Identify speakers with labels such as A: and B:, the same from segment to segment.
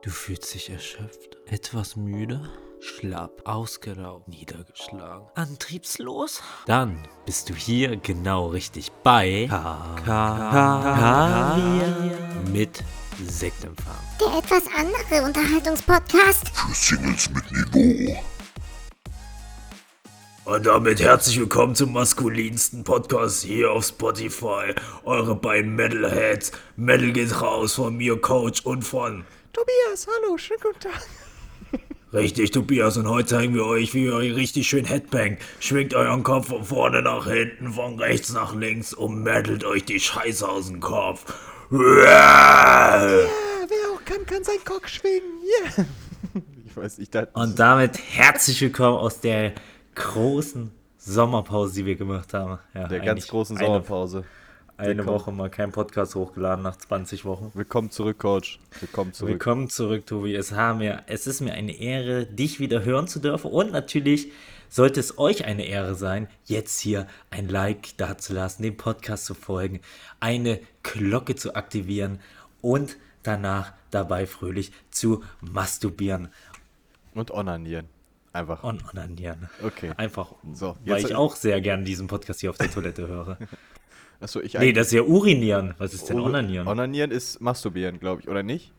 A: Du fühlst dich erschöpft, etwas müde, schlapp, ausgeraubt, niedergeschlagen, antriebslos? Dann bist du hier genau richtig bei K K mit Sektempfang.
B: Der etwas andere Unterhaltungspodcast.
C: Für Singles mit Niveau.
D: Und damit herzlich willkommen zum maskulinsten Podcast hier auf Spotify. Eure beiden Metalheads. Metal geht raus von mir, Coach, und von
E: Tobias, hallo, schönen guten Tag.
D: Richtig, Tobias, und heute zeigen wir euch, wie ihr euch richtig schön headbangt. Schwingt euren Kopf von vorne nach hinten, von rechts nach links und mettelt euch die Scheiße aus dem Kopf.
E: Ja, wer auch kann, kann sein Cock schwingen. Yeah. Ich weiß nicht, da.
A: Und damit herzlich willkommen aus der großen Sommerpause, die wir gemacht haben. Ja,
E: der ganz großen Sommerpause.
A: Eine,
E: Willkommen.
A: Woche mal kein Podcast hochgeladen nach 20 Wochen.
E: Willkommen zurück, Coach. Willkommen zurück.
A: Willkommen zurück, Tobi. Es, haben wir, es ist mir eine Ehre, dich wieder hören zu dürfen. Und natürlich sollte es euch eine Ehre sein, jetzt hier ein Like dazulassen, dem Podcast zu folgen, eine Glocke zu aktivieren und danach dabei fröhlich zu masturbieren
E: Und onanieren. Einfach.
A: und onanieren.
E: Okay.
A: Einfach,
E: So,
A: weil ich auch sehr gern diesen Podcast hier auf der Toilette höre.
E: Achso, ich
A: Nee, das ist ja urinieren. Was ist denn onanieren?
E: Onanieren ist masturbieren, glaube ich, oder nicht?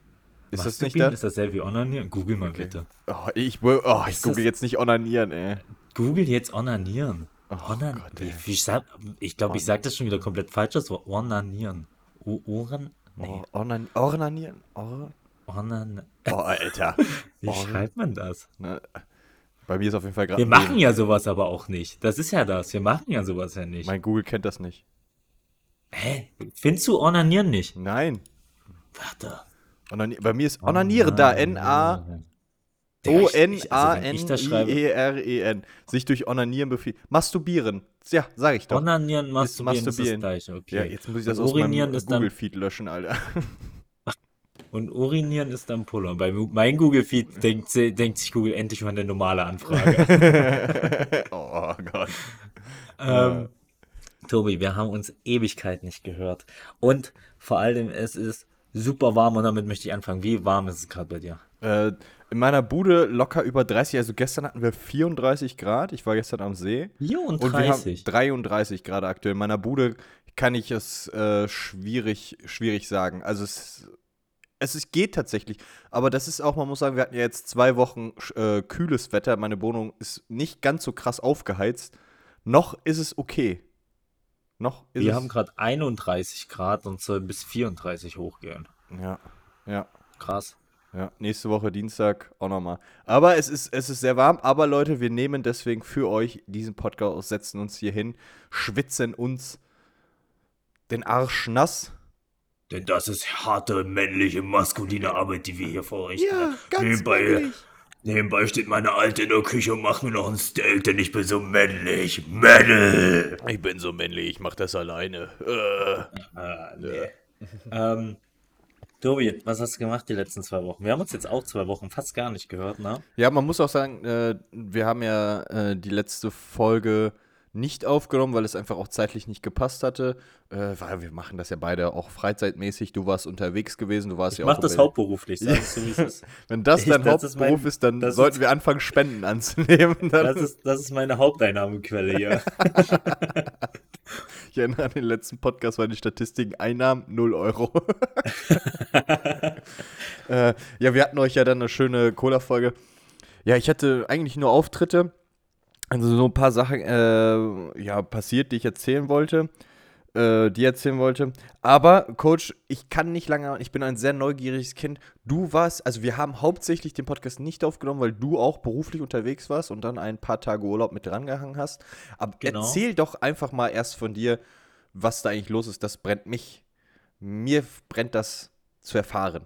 E: Ist das nicht das?
A: Ist dasselbe wie onanieren? Google mal bitte.
E: Oh, ich oh, ich
A: das-
E: jetzt nicht onanieren, ey.
A: Google jetzt onanieren. Onan
E: Gott, ey.
A: wie sag, ich glaube, ich sage das schon wieder komplett falsch. Das Wort onanieren. O Ohren? Nee,
E: Oh, onan Ornanieren? Oh,
A: onan.
E: oh Alter.
A: Wie
E: Oh,
A: schreibt man das?
E: ne. Bei mir ist auf jeden Fall gerade.
A: Wir machen ja sowas aber auch nicht. Das ist ja das. Wir machen ja sowas ja nicht.
E: Mein Google kennt das nicht.
A: Hä? Findest du onanieren nicht?
E: Nein.
A: Warte.
E: Onani bei mir ist Onaniere da. N-A. O-N-A-N-I-E-R-E-N. Sich durch Onanieren befehlen. Masturbieren. Ja, sag ich doch.
A: Onanieren, masturbieren ist,
E: masturbieren.
A: das gleiche. Okay.
E: Ja, jetzt muss ich das
A: Und
E: aus meinem
A: ist
E: Google-Feed löschen, Alter.
A: Und urinieren ist dann Puller. Bei mein Google-Feed denkt, denkt sich Google endlich mal eine normale Anfrage.
E: oh Gott.
A: ähm, Tobi, wir haben uns Ewigkeit nicht gehört. Und vor allem, es ist super warm und damit möchte ich anfangen. Wie warm ist es gerade bei dir?
E: Äh, in meiner Bude locker über 30. Also gestern hatten wir 34 Grad. Ich war gestern am See. Und wir haben
A: 34.
E: 33 Grad aktuell. In meiner Bude kann ich es äh, schwierig, schwierig sagen. Also es, es ist, geht tatsächlich. Aber das ist auch, man muss sagen, wir hatten ja jetzt zwei Wochen äh, kühles Wetter. Meine Wohnung ist nicht ganz so krass aufgeheizt. Noch ist es okay. Noch ist
A: Wir
E: es.
A: haben gerade 31 Grad und soll bis 34 hochgehen.
E: ja, ja.
A: Krass.
E: Ja, nächste Woche Dienstag auch nochmal. Aber es ist, es ist sehr warm. Aber Leute, wir nehmen deswegen für euch diesen Podcast aus, setzen uns hier hin, schwitzen uns den Arsch nass.
D: Denn das ist harte, männliche, maskuline Arbeit, die wir hier vor euch
E: Ja, ganz
D: nebenbei,
E: männlich.
D: Nebenbei steht meine Alte in der Küche und macht mir noch ein Steak, denn ich bin so männlich. Metal! Ich bin so männlich, ich mach das alleine. Äh.
A: Ah, nee. ähm, Tobi, was hast du gemacht die letzten zwei Wochen? Wir haben uns jetzt auch zwei Wochen fast gar nicht gehört, ne?
E: Ja, man muss auch sagen, äh, wir haben ja äh, die letzte Folge nicht aufgenommen, weil es einfach auch zeitlich nicht gepasst hatte. Äh, weil wir machen das ja beide auch freizeitmäßig. Du warst unterwegs gewesen, du warst
A: Ich
E: ja
A: mach
E: auch
A: das
E: bei-
A: hauptberuflich, sagst du, wie es ist.
E: Wenn das
A: Ich-
E: dein
A: das ist
E: Hauptberuf
A: mein-
E: ist, dann
A: das
E: sollten
A: ist-
E: wir anfangen, Spenden anzunehmen.
A: Das ist, das ist meine Haupteinnahmequelle hier.
E: ich erinnere an den letzten Podcast, war die Statistiken Einnahmen 0 Euro. äh, ja, wir hatten euch ja dann eine schöne Cola-Folge. Ja, ich hatte eigentlich nur Auftritte. Also so ein paar Sachen äh, ja, passiert, die ich erzählen wollte. Äh, die erzählen wollte. Aber, Coach, ich kann nicht lange, ich bin ein sehr neugieriges Kind. Du warst, also wir haben hauptsächlich den Podcast nicht aufgenommen, weil du auch beruflich unterwegs warst und dann ein paar Tage Urlaub mit drangehangen hast. Aber
A: Genau.
E: erzähl doch einfach mal erst von dir, was da eigentlich los ist. Das brennt mich. Mir brennt das zu erfahren.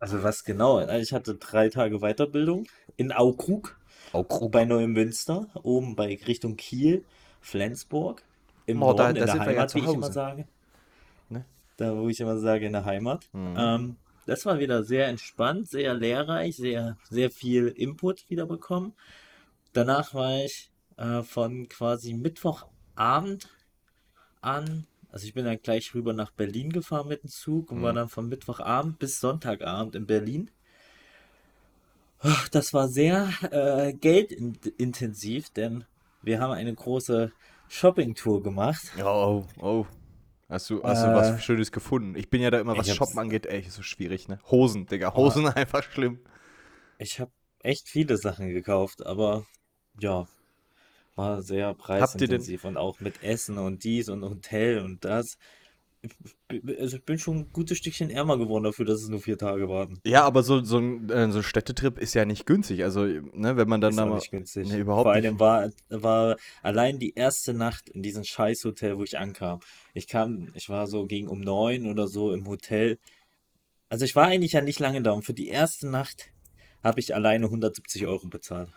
A: Also was genau? Ich hatte drei Tage Weiterbildung in Aukrug,
E: Auch
A: bei Neumünster, oben bei Richtung Kiel, Flensburg, im
E: Oh,
A: Norden,
E: da
A: in der
E: ja
A: Heimat,
E: zu
A: wie ich immer sage.
E: Ne?
A: Da, wo ich immer sage, in der Heimat.
E: Mhm.
A: Ähm, das war wieder sehr entspannt, sehr lehrreich, sehr, sehr viel Input wieder bekommen. Danach war ich äh, von quasi Mittwochabend an Also ich bin dann gleich rüber nach Berlin gefahren mit dem Zug und war
E: Mhm.
A: dann von Mittwochabend bis Sonntagabend in Berlin. Ach, Das war sehr äh, geldintensiv, denn wir haben eine große Shoppingtour gemacht.
E: Oh, oh. Hast du, hast du
A: Äh,
E: was Schönes gefunden? Ich bin ja da immer, was Shoppen angeht, ey, so schwierig, ne? Hosen, Digga. Hosen einfach schlimm.
A: Ich habe echt viele Sachen gekauft, aber ja, war sehr preisintensiv und auch mit Essen und dies und Hotel und das. Ich, also ich bin schon ein gutes Stückchen ärmer geworden dafür, dass es nur vier Tage waren.
E: Ja, aber so, so ein äh, so ein Städtetrip ist ja nicht günstig. Also, ne, wenn man dann
A: Ist
E: da mal.
A: nicht günstig.
E: Nee, überhaupt
A: Vor
E: nicht.
A: allem war, war allein die erste Nacht in diesem Scheißhotel, wo ich ankam. Ich kam, ich war so gegen um neun oder so im Hotel. Also ich war eigentlich ja nicht lange da und für die erste Nacht habe ich alleine 170 Euro bezahlt.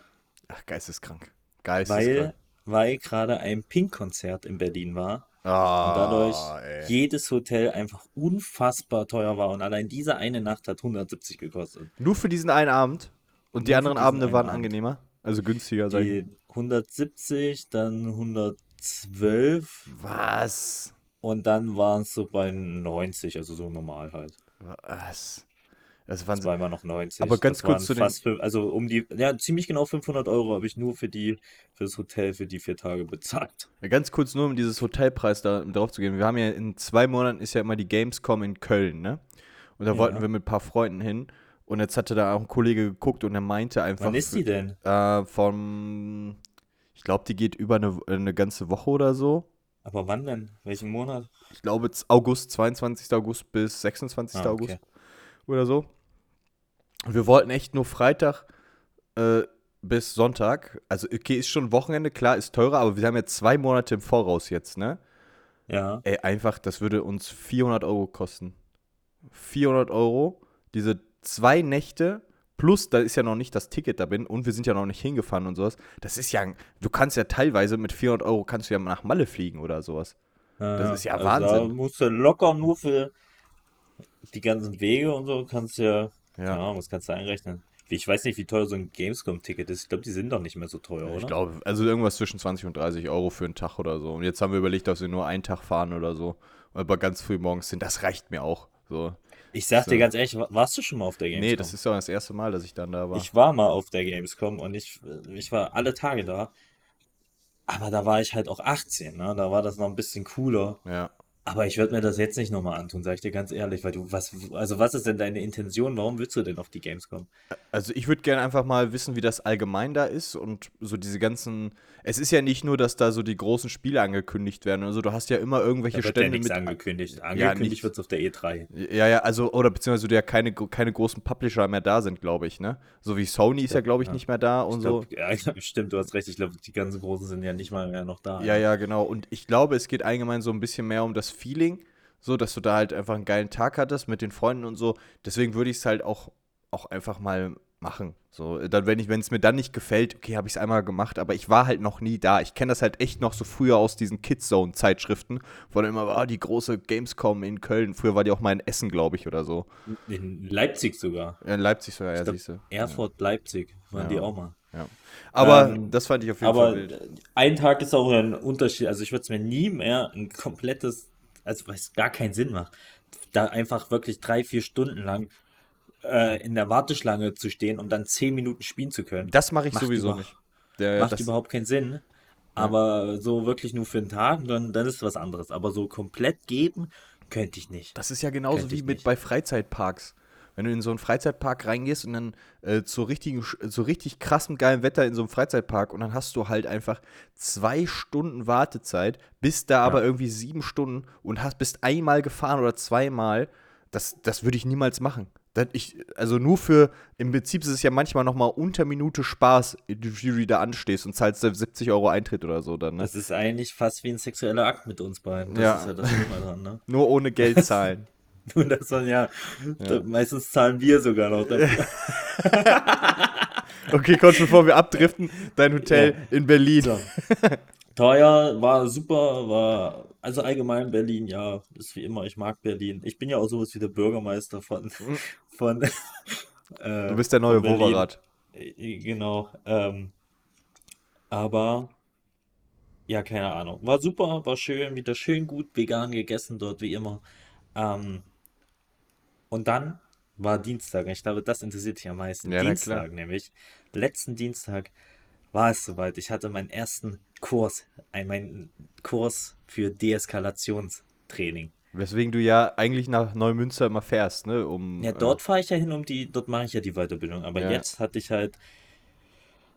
E: Ach, geisteskrank.
A: Weil,
E: Geisteskrank.
A: weil gerade ein Pink-Konzert in Berlin war.
E: Ah,
A: Und dadurch
E: ey.
A: jedes Hotel einfach unfassbar teuer war. Und allein diese eine Nacht hat 170 gekostet.
E: Nur für diesen einen Abend. Und die
A: Nur für
E: anderen Abende waren
A: Abend.
E: angenehmer. Also günstiger, sag ich.
A: Die 170, dann 112
E: Was?
A: und dann waren es so bei 90, also so normal halt.
E: Was? Das waren
A: Zweimal noch 90.
E: Aber ganz
A: Das
E: kurz zu den-
A: also um die, ja, ziemlich genau 500 Euro habe ich nur für die, für das Hotel für die vier Tage bezahlt.
E: Ja, Ganz kurz nur, um dieses Hotelpreis da um drauf zu gehen. Wir haben ja in zwei Monaten ist ja immer die Gamescom in Köln, ne? Und da
A: Ja.
E: wollten wir mit ein paar Freunden hin. Und jetzt hatte da auch ein Kollege geguckt und er meinte einfach.
A: Wann ist die denn?
E: Äh, vom. Ich glaube, die geht über eine, eine ganze Woche oder so.
A: Aber wann denn? Welchen Monat?
E: Ich glaube, August, 22. August bis 26.
A: Ah,
E: August
A: okay.
E: oder so. Und wir wollten echt nur Freitag äh, bis Sonntag. Also, okay, ist schon Wochenende, klar, ist teurer, aber wir haben ja zwei Monate im Voraus jetzt, ne?
A: Ja.
E: Ey, einfach, das würde uns 400 Euro kosten. 400 Euro, diese zwei Nächte, plus da ist ja noch nicht das Ticket da bin und wir sind ja noch nicht hingefahren und sowas. Das ist ja, du kannst ja teilweise mit 400 Euro kannst du ja nach Malle fliegen oder sowas. Das ist ja
A: also
E: Wahnsinn.
A: Da musst du locker nur für die ganzen Wege und so kannst du ja,
E: Ja.
A: ja, was kannst du einrechnen? Ich weiß nicht, wie teuer so ein Gamescom-Ticket ist. Ich glaube, die sind doch nicht mehr so teuer,
E: Ich
A: oder?
E: glaube, also irgendwas zwischen 20 und 30 Euro für einen Tag oder so. Und jetzt haben wir überlegt, dass wir nur einen Tag fahren oder so. Aber ganz früh morgens sind, das reicht mir auch. So.
A: Ich sag
E: So.
A: dir ganz ehrlich, wa- warst du schon mal auf der Gamescom?
E: Nee, das ist doch das erste Mal, dass ich dann da war.
A: Ich war mal auf der Gamescom und ich, ich war alle Tage da. Aber da war ich halt auch 18, ne? Da war das noch ein bisschen cooler.
E: ja.
A: Aber ich würde mir das jetzt nicht nochmal antun, sag ich dir ganz ehrlich, weil du, was, also was ist denn deine Intention? Warum willst du denn auf die Gamescom?
E: Also ich würde gerne einfach mal wissen, wie das allgemein da ist und so diese ganzen. Es ist ja nicht nur, dass da so die großen Spiele angekündigt werden. Also du hast ja immer irgendwelche
A: Da wird ja
E: Stände
A: nichts
E: mit.
A: angekündigt.
E: Ja,
A: Angekündigt
E: nichts.
A: wird es auf der E E3.
E: Ja, ja, also, oder beziehungsweise du ja keine, keine großen Publisher mehr da sind, glaube ich, ne? So wie Sony ist ja, glaube ich,
A: ja.
E: nicht mehr da und
A: Ich
E: so.
A: glaub, ja, stimmt, du hast recht. Ich glaube, die ganzen Großen sind ja nicht mal mehr noch da.
E: Ja, ja, genau. Und ich glaube, es geht allgemein so ein bisschen mehr um das Feeling, so dass du da halt einfach einen geilen Tag hattest mit den Freunden und so. Deswegen würde ich es halt auch, auch einfach mal machen. So, dann, wenn ich, wenn es mir dann nicht gefällt, okay, habe ich es einmal gemacht, aber ich war halt noch nie da. Ich kenne das halt echt noch so früher aus diesen Kidzone-Zeitschriften, wo dann immer war, die große Gamescom in Köln. Früher war die auch mal in Essen, glaube ich, oder so.
A: In Leipzig sogar.
E: Ja, In Leipzig sogar, ja,
A: Ich glaub,
E: siehst du.
A: Erfurt, Leipzig waren
E: Ja.
A: die auch mal.
E: Ja. Aber
A: Ähm,
E: das fand ich auf jeden
A: Aber
E: Fall
A: äh, ein Tag ist auch ein Unterschied. Also ich würde es mir nie mehr ein komplettes, also weil es gar keinen Sinn macht, da einfach wirklich drei, vier Stunden lang äh, in der Warteschlange zu stehen und dann zehn Minuten spielen zu können.
E: Das mache ich
A: macht
E: sowieso nicht. Der,
A: Macht überhaupt keinen Sinn. Aber so wirklich nur für einen Tag, dann, dann ist was anderes. Aber so komplett geben, könnte ich nicht.
E: Das ist ja genauso
A: Könnte
E: wie mit
A: nicht.
E: bei Freizeitparks. Wenn du in so einen Freizeitpark reingehst und dann äh, zu, richtigen, zu richtig krassem geilem Wetter in so einem Freizeitpark und dann hast du halt einfach zwei Stunden Wartezeit, bist da aber irgendwie sieben Stunden und hast, bist einmal gefahren oder zweimal, das, das würde ich niemals machen. Das ich, also nur für, im Prinzip ist es ja manchmal nochmal unter Minute Spaß, wie du da anstehst und zahlst da 70 Euro Eintritt oder so dann, ne?
A: Das ist eigentlich fast wie ein sexueller Akt mit uns beiden. Das
E: Ja.
A: ist ja das dran, ne?
E: Nur ohne Geld zahlen.
A: Nur dass man ja, da- meistens zahlen wir sogar noch dafür.
E: Okay, kurz bevor wir abdriften, dein Hotel in Berlin.
A: So. Teuer, war super, war, also allgemein Berlin, ja, ist wie immer, ich mag Berlin. Ich bin ja auch sowas wie der Bürgermeister von, von, äh,
E: Du bist der neue. Woverat.
A: Äh, Genau, ähm, aber ja, keine Ahnung. War super, war schön, wieder schön gut vegan gegessen dort, wie immer. Ähm, und dann war Dienstag. und Ich glaube, das interessiert dich am meisten.
E: Ja,
A: Dienstag nämlich. Letzten Dienstag war es soweit. Ich hatte meinen ersten Kurs, ein, meinen Kurs für Deeskalationstraining.
E: Weswegen du ja eigentlich nach Neumünster immer fährst, ne? Um,
A: Ja, dort fahre ich ja hin, um die, dort mache ich ja die Weiterbildung. Aber
E: Ja.
A: jetzt hatte ich halt,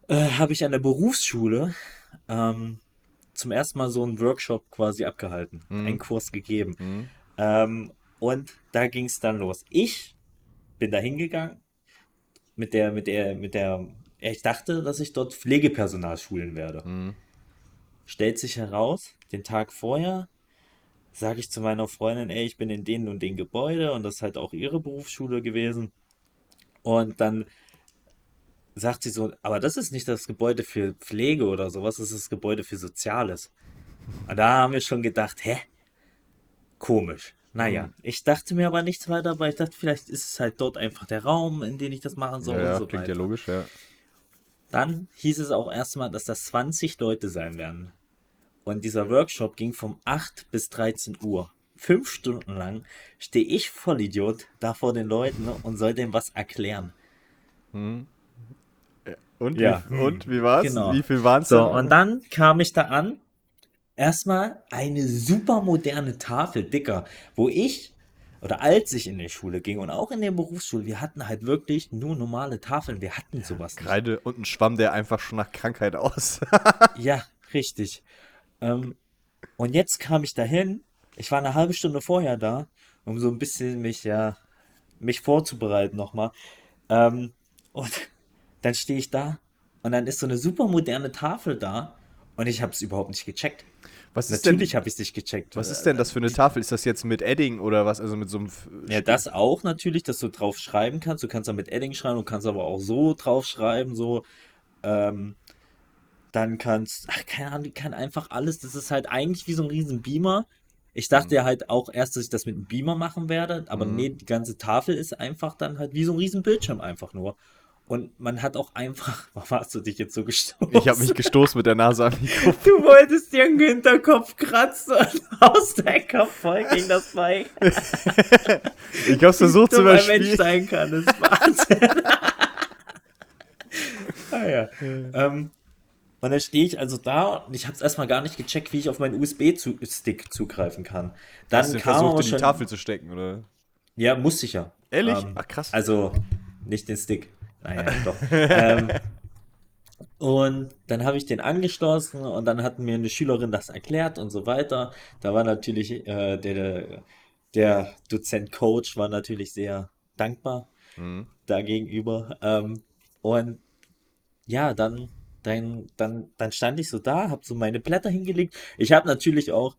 A: äh, habe ich an der Berufsschule ähm, zum ersten Mal so einen Workshop quasi abgehalten,
E: Mhm.
A: einen Kurs gegeben.
E: Mhm.
A: Ähm, und da ging es dann los. Ich bin da hingegangen mit der, mit der, mit der, ich dachte, dass ich dort Pflegepersonal schulen werde.
E: Mhm.
A: Stellt sich heraus, den Tag vorher sage ich zu meiner Freundin, ey, ich bin in den und den Gebäude und das ist halt auch ihre Berufsschule gewesen. Und dann sagt sie so, aber das ist nicht das Gebäude für Pflege oder sowas, das ist das Gebäude für Soziales. Und da haben wir schon gedacht, hä? Komisch. Naja,
E: Mhm.
A: ich dachte mir aber nichts weiter, weil ich dachte, vielleicht ist es halt dort einfach der Raum, in dem ich das machen soll
E: Ja,
A: und
E: ja,
A: so
E: klingt ja
A: weiter.
E: logisch, ja.
A: Dann hieß es auch erstmal, dass das 20 Leute sein werden. Und dieser Workshop ging von 8 bis 13 Uhr. Fünf Stunden lang stehe ich Vollidiot da vor den Leuten und soll denen was erklären.
E: Und,
A: Ja.
E: wie, und wie war's?
A: Genau.
E: Wie viel waren's
A: So, und dann kam ich da an. Erstmal eine super moderne Tafel, dicker, wo ich, oder als ich in die Schule ging und auch in der Berufsschule, wir hatten halt wirklich nur normale Tafeln. Wir hatten sowas nicht.
E: Kreide und ein Schwamm, der einfach schon nach Krankheit aus.
A: Ja, richtig. Ähm, und jetzt kam ich dahin. Ich war eine halbe Stunde vorher da, um so ein bisschen mich, ja, mich vorzubereiten nochmal. Ähm, und dann stehe ich da und dann ist so eine super moderne Tafel da und ich habe es überhaupt nicht gecheckt.
E: Was ist
A: Natürlich habe ich es nicht gecheckt.
E: was ist denn das für eine Tafel? Ist das jetzt mit Edding oder was? Also mit so einem.
A: Ja, das auch natürlich, dass du drauf schreiben kannst. Du kannst da mit Edding schreiben, du kannst aber auch so drauf schreiben, so. Ähm, dann kannst, ach, keine Ahnung, die kann einfach alles. Das ist halt eigentlich wie so ein riesen Beamer. Ich dachte ja halt auch erst, dass ich das mit einem Beamer machen werde, aber
E: Mhm.
A: nee, die ganze Tafel ist einfach dann halt wie so ein riesen Bildschirm einfach nur. Und man hat auch einfach, warum hast du dich jetzt so gestoßen?
E: Ich habe mich gestoßen mit der Nase am Mikrofon.
A: Du wolltest dir einen Hinterkopf kratzen und aus deinem Kopf voll gegen das Bike.
E: Ich hab's versucht zu
A: ein Mensch
E: überspielen.
A: sein kann, ist Wahnsinn. ah ja. Ähm, und dann stehe ich also da und ich habe es erstmal gar nicht gecheckt, wie ich auf meinen USB-Stick zugreifen kann. Dann
E: Hast du
A: kam
E: versucht, in die Tafel zu stecken, oder?
A: ja, musste ich ja.
E: Ehrlich?
A: Ähm,
E: Ach, krass.
A: Also nicht den Stick. Naja, doch. ähm, und dann habe ich den angeschlossen und dann hat mir eine Schülerin das erklärt und so weiter. Da war natürlich äh, der, der Dozent Coach war natürlich sehr dankbar
E: Mhm.
A: dagegenüber. Ähm, und ja, dann, dann, dann, dann stand ich so da, habe so meine Blätter hingelegt. Ich habe natürlich auch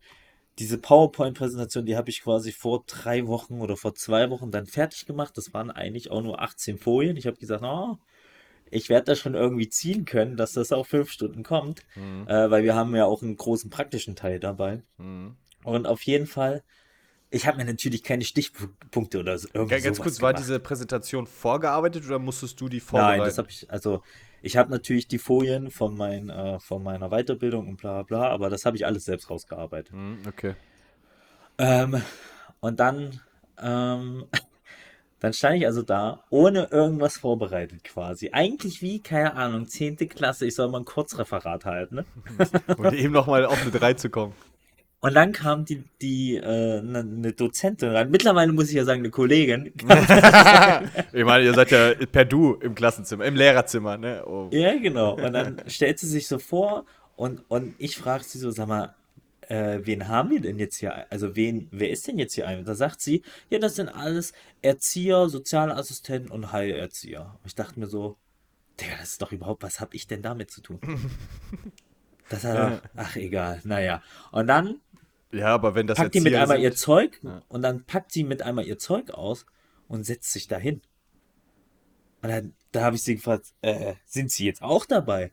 A: diese PowerPoint-Präsentation, die habe ich quasi vor drei Wochen oder vor zwei Wochen dann fertig gemacht. Das waren eigentlich auch nur 18 Folien. Ich habe gesagt, oh, ich werde das schon irgendwie ziehen können, dass das auf fünf Stunden kommt,
E: Mhm.
A: äh, weil wir haben ja auch einen großen praktischen Teil dabei.
E: Mhm.
A: Und auf jeden Fall, ich habe mir natürlich keine Stichpunkte oder so,
E: Ganz kurz, war
A: gemacht.
E: diese Präsentation vorgearbeitet oder musstest du die vorbereiten?
A: Nein, das habe ich, also ich habe natürlich die Folien von, mein, äh, von meiner Weiterbildung und bla bla, aber das habe ich alles selbst rausgearbeitet.
E: Mhm, okay.
A: Ähm, und dann, ähm, dann stand ich also da, ohne irgendwas vorbereitet quasi. Eigentlich wie, keine Ahnung, 10. Klasse, ich soll mal ein Kurzreferat halten. Ne?
E: Und eben nochmal auf eine 3 zu kommen.
A: Und dann kam die, die äh, ne, ne Dozentin rein. Mittlerweile muss ich ja sagen, eine Kollegin.
E: ich meine, ihr seid ja per Du im Klassenzimmer, im Lehrerzimmer, ne? Oh.
A: Ja, genau. Und dann stellt sie sich so vor und, und ich frage sie so, sag mal, äh, wen haben wir denn jetzt hier? Also wen, wer ist denn jetzt hier ein? Und da sagt sie, ja, das sind alles Erzieher, Sozialassistenten und Heilerzieher. Und ich dachte mir so, Digga, das ist doch überhaupt, was habe ich denn damit zu tun? Das hat doch, ach egal, naja. Und dann
E: Ja, aber wenn das
A: packt die mit einmal
E: sind-
A: ihr Zeug
E: Ja.
A: und dann packt sie mit einmal ihr Zeug aus und setzt sich dahin. Und dann, da habe ich sie gefragt, äh, sind Sie jetzt auch dabei?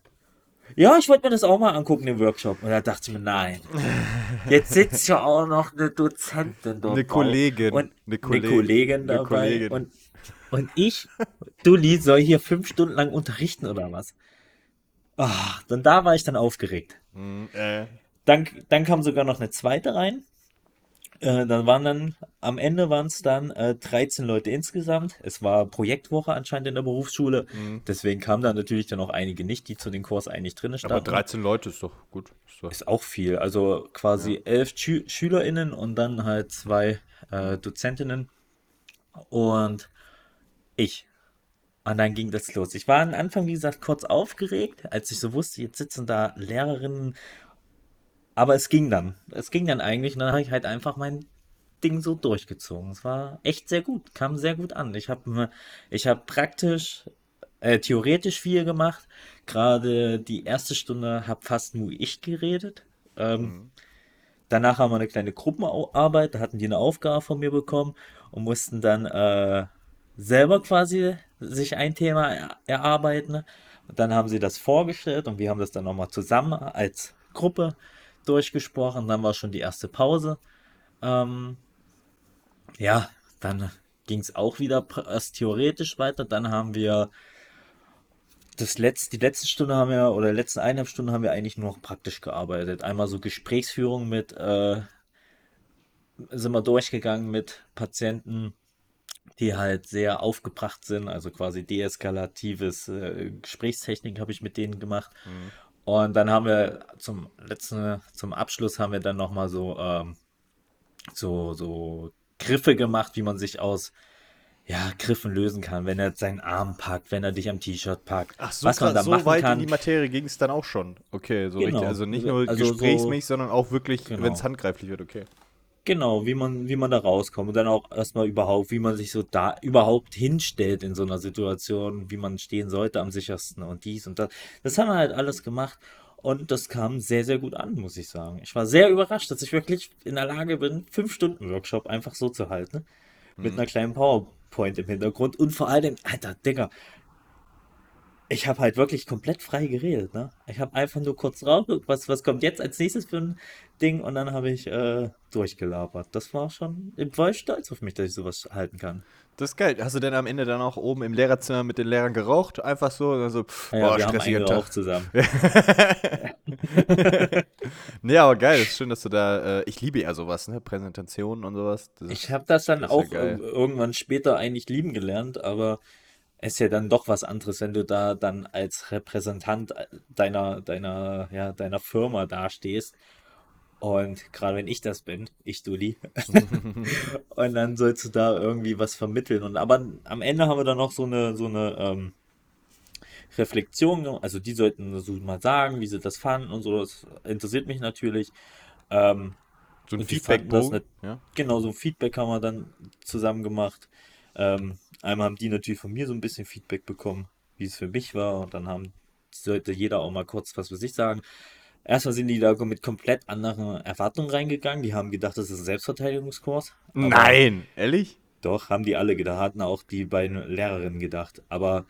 A: Ja, ich wollte mir das auch mal angucken, den Workshop. Und da dachte ich mir, nein. Jetzt sitzt ja auch noch eine Dozentin dort.
E: Eine Kollegin.
A: Und
E: Eine
A: eine
E: Kollegin.
A: Kollegin,
E: Eine
A: dabei.
E: Kollegin.
A: Und, und ich, Dulli, soll hier fünf Stunden lang unterrichten oder was? Ah, und da war ich dann aufgeregt.
E: Mhm, äh,
A: dann, dann kam sogar noch eine zweite rein. Äh, dann waren dann, am Ende waren es dann äh, 13 Leute insgesamt. Es war Projektwoche anscheinend in der Berufsschule. Deswegen kamen da natürlich dann auch einige nicht, die zu den Kurs eigentlich drin standen.
E: Aber 13 Leute ist doch gut. Ist doch-
A: Ist auch viel. Also quasi elf Schü SchülerInnen und dann halt zwei äh, Dozentinnen und ich. Und dann ging das los. Ich war am Anfang, wie gesagt, kurz aufgeregt, als ich so wusste, jetzt sitzen da Lehrerinnen. Aber es ging dann. Es ging dann eigentlich. Und dann habe ich halt einfach mein Ding so durchgezogen. Es war echt sehr gut. Kam sehr gut an. Ich habe ich hab praktisch, äh, theoretisch viel gemacht. Gerade die erste Stunde habe fast nur ich geredet. Ähm, Danach haben wir eine kleine Gruppenarbeit, da hatten die eine Aufgabe von mir bekommen und mussten dann äh, selber quasi sich ein Thema er erarbeiten. Und dann haben sie das vorgestellt und wir haben das dann nochmal zusammen als Gruppe durchgesprochen. Dann war schon die erste Pause. Ähm, ja, dann ging es auch wieder erst theoretisch weiter. Dann haben wir das letzte, die letzte Stunde haben wir, oder letzten eineinhalb Stunden haben wir eigentlich nur noch praktisch gearbeitet. Einmal so Gesprächsführung mit, äh, sind wir durchgegangen mit Patienten, die halt sehr aufgebracht sind, also quasi deeskalatives äh, Gesprächstechnik habe ich mit denen gemacht. Und dann haben wir zum letzten, zum Abschluss haben wir dann nochmal so, ähm, so, so Griffe gemacht, wie man sich aus ja, Griffen lösen kann, wenn er seinen Arm packt, wenn er dich am T-Shirt packt,
E: Ach so,
A: was man da
E: so
A: machen
E: weit
A: kann.
E: in die Materie ging es dann auch schon. Okay, so
A: Genau.
E: richtig. Also nicht nur
A: Also so-
E: gesprächsmäßig, sondern auch wirklich,
A: Genau.
E: wenn es handgreiflich wird, okay.
A: Genau, wie man, wie man da rauskommt und dann auch erstmal überhaupt, wie man sich so da überhaupt hinstellt in so einer Situation, wie man stehen sollte am sichersten und dies und das. Das haben wir halt alles gemacht und das kam sehr, sehr gut an, muss ich sagen. Ich war sehr überrascht, dass ich wirklich in der Lage bin, fünf Stunden Workshop einfach so zu halten. Mit einer kleinen PowerPoint im Hintergrund und vor allem, Alter, Digga, ich habe halt wirklich komplett frei geredet, ne? Ich habe einfach nur kurz drauf, was, was kommt jetzt als nächstes für ein Ding und dann habe ich äh, durchgelabert. Das war schon, ich war stolz auf mich, dass ich sowas halten kann.
E: Das ist geil. Hast du denn am Ende dann auch oben im Lehrerzimmer mit den Lehrern geraucht? Einfach so? Also, pff,
A: Naja,
E: boah,
A: wir haben einen
E: Tag.
A: auch zusammen.
E: Nee, aber geil. ist schön, dass du da. Äh, ich liebe ja sowas, ne? Präsentationen und sowas. Das
A: Ich habe das dann
E: Das ja
A: auch
E: geil.
A: ir- irgendwann später eigentlich lieben gelernt, aber ist ja dann doch was anderes, wenn du da dann als Repräsentant deiner, deiner, ja, deiner Firma dastehst. Und gerade wenn ich das bin, ich Dulli, und dann sollst du da irgendwie was vermitteln. Und aber am Ende haben wir dann noch so eine, so eine ähm, Reflexion, also die sollten so mal sagen, wie sie das fanden und so. Das interessiert mich natürlich. Ähm,
E: so ein Feedbackbogen.
A: nicht-
E: Ja?
A: Genau, so ein Feedback haben wir dann zusammen gemacht. Ähm, einmal haben die natürlich von mir so ein bisschen Feedback bekommen, wie es für mich war. Und dann haben, sollte jeder auch mal kurz was für sich sagen. Erstmal sind die da mit komplett anderen Erwartungen reingegangen. Die haben gedacht, das ist ein Selbstverteidigungskurs.
E: Nein, ehrlich?
A: Doch, haben die alle gedacht, hatten auch die beiden Lehrerinnen gedacht. Aber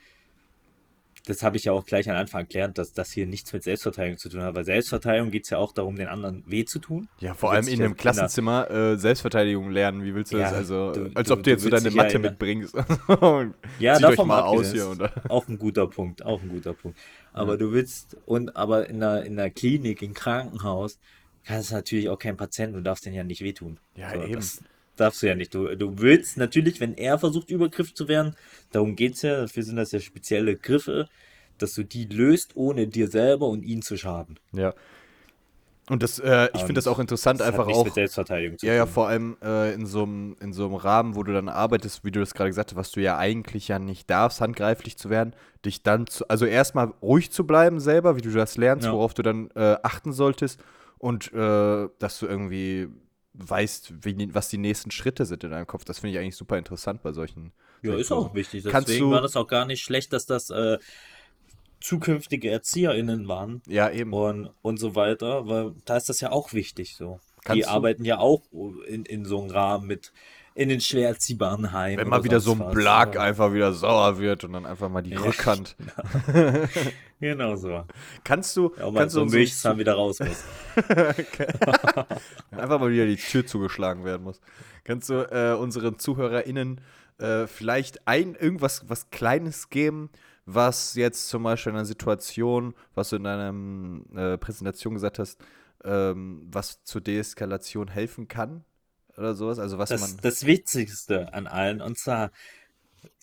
A: das habe ich ja auch gleich am Anfang erklärt, dass das hier nichts mit Selbstverteidigung zu tun hat. Weil Selbstverteidigung geht es ja auch darum, den anderen weh zu tun.
E: Ja, vor allem in einem Klassenzimmer äh, Selbstverteidigung lernen. Wie willst du das?
A: Ja,
E: Also,
A: du-
E: als
A: du-
E: ob du jetzt so deine
A: ja
E: Mathe
A: der-
E: mitbringst.
A: Ja,
E: Zieht
A: davon
E: mal aus hier. Oder?
A: Auch ein guter Punkt, auch ein guter Punkt. Aber du willst, und aber in der, in der Klinik, im Krankenhaus, kannst du natürlich auch keinen Patienten, du darfst den ja nicht wehtun.
E: Ja,
A: So,
E: eben.
A: Das darfst du ja nicht. Du, du willst natürlich, wenn er versucht, Übergriff zu werden, darum geht es ja, dafür sind das ja spezielle Griffe, dass du die löst, ohne dir selber und ihn zu schaden.
E: Ja. Und das, äh, ich finde das auch interessant,
A: Das
E: einfach auch.
A: mit Selbstverteidigung zu
E: Ja, ja,
A: tun.
E: vor allem äh, in so einem in so einem Rahmen, wo du dann arbeitest, wie du das gerade gesagt hast, was du ja eigentlich ja nicht darfst, handgreiflich zu werden, dich dann zu, also erstmal ruhig zu bleiben selber, wie du das lernst,
A: Ja.
E: worauf du dann äh, achten solltest und äh, dass du irgendwie weißt, wie, was die nächsten Schritte sind in deinem Kopf. Das finde ich eigentlich super interessant bei solchen.
A: Ja, ist auch wichtig.
E: Kannst
A: Deswegen
E: du-
A: war das auch gar nicht schlecht, dass das äh, zukünftige ErzieherInnen waren.
E: Ja, eben.
A: und, und so weiter, weil da ist das ja auch wichtig so.
E: Kannst
A: die
E: du-
A: arbeiten ja auch in, in so einem Rahmen mit in den schwer erziehbaren Heimen.
E: Wenn mal wieder so ein. Blag
A: Ja,
E: einfach wieder sauer wird und dann einfach mal die Rückhand.
A: Genau so.
E: Kannst du,
A: Ja,
E: kannst
A: so
E: du
A: Milchzahn wieder raus muss.
E: Einfach mal wieder die Tür zugeschlagen werden muss. Kannst du äh, unseren ZuhörerInnen äh, vielleicht ein irgendwas was Kleines geben, was jetzt zum Beispiel in einer Situation, was du in deiner äh, Präsentation gesagt hast, ähm, was zur Deeskalation helfen kann oder sowas? Also was
A: Das,
E: man.
A: das Witzigste an allen, und zwar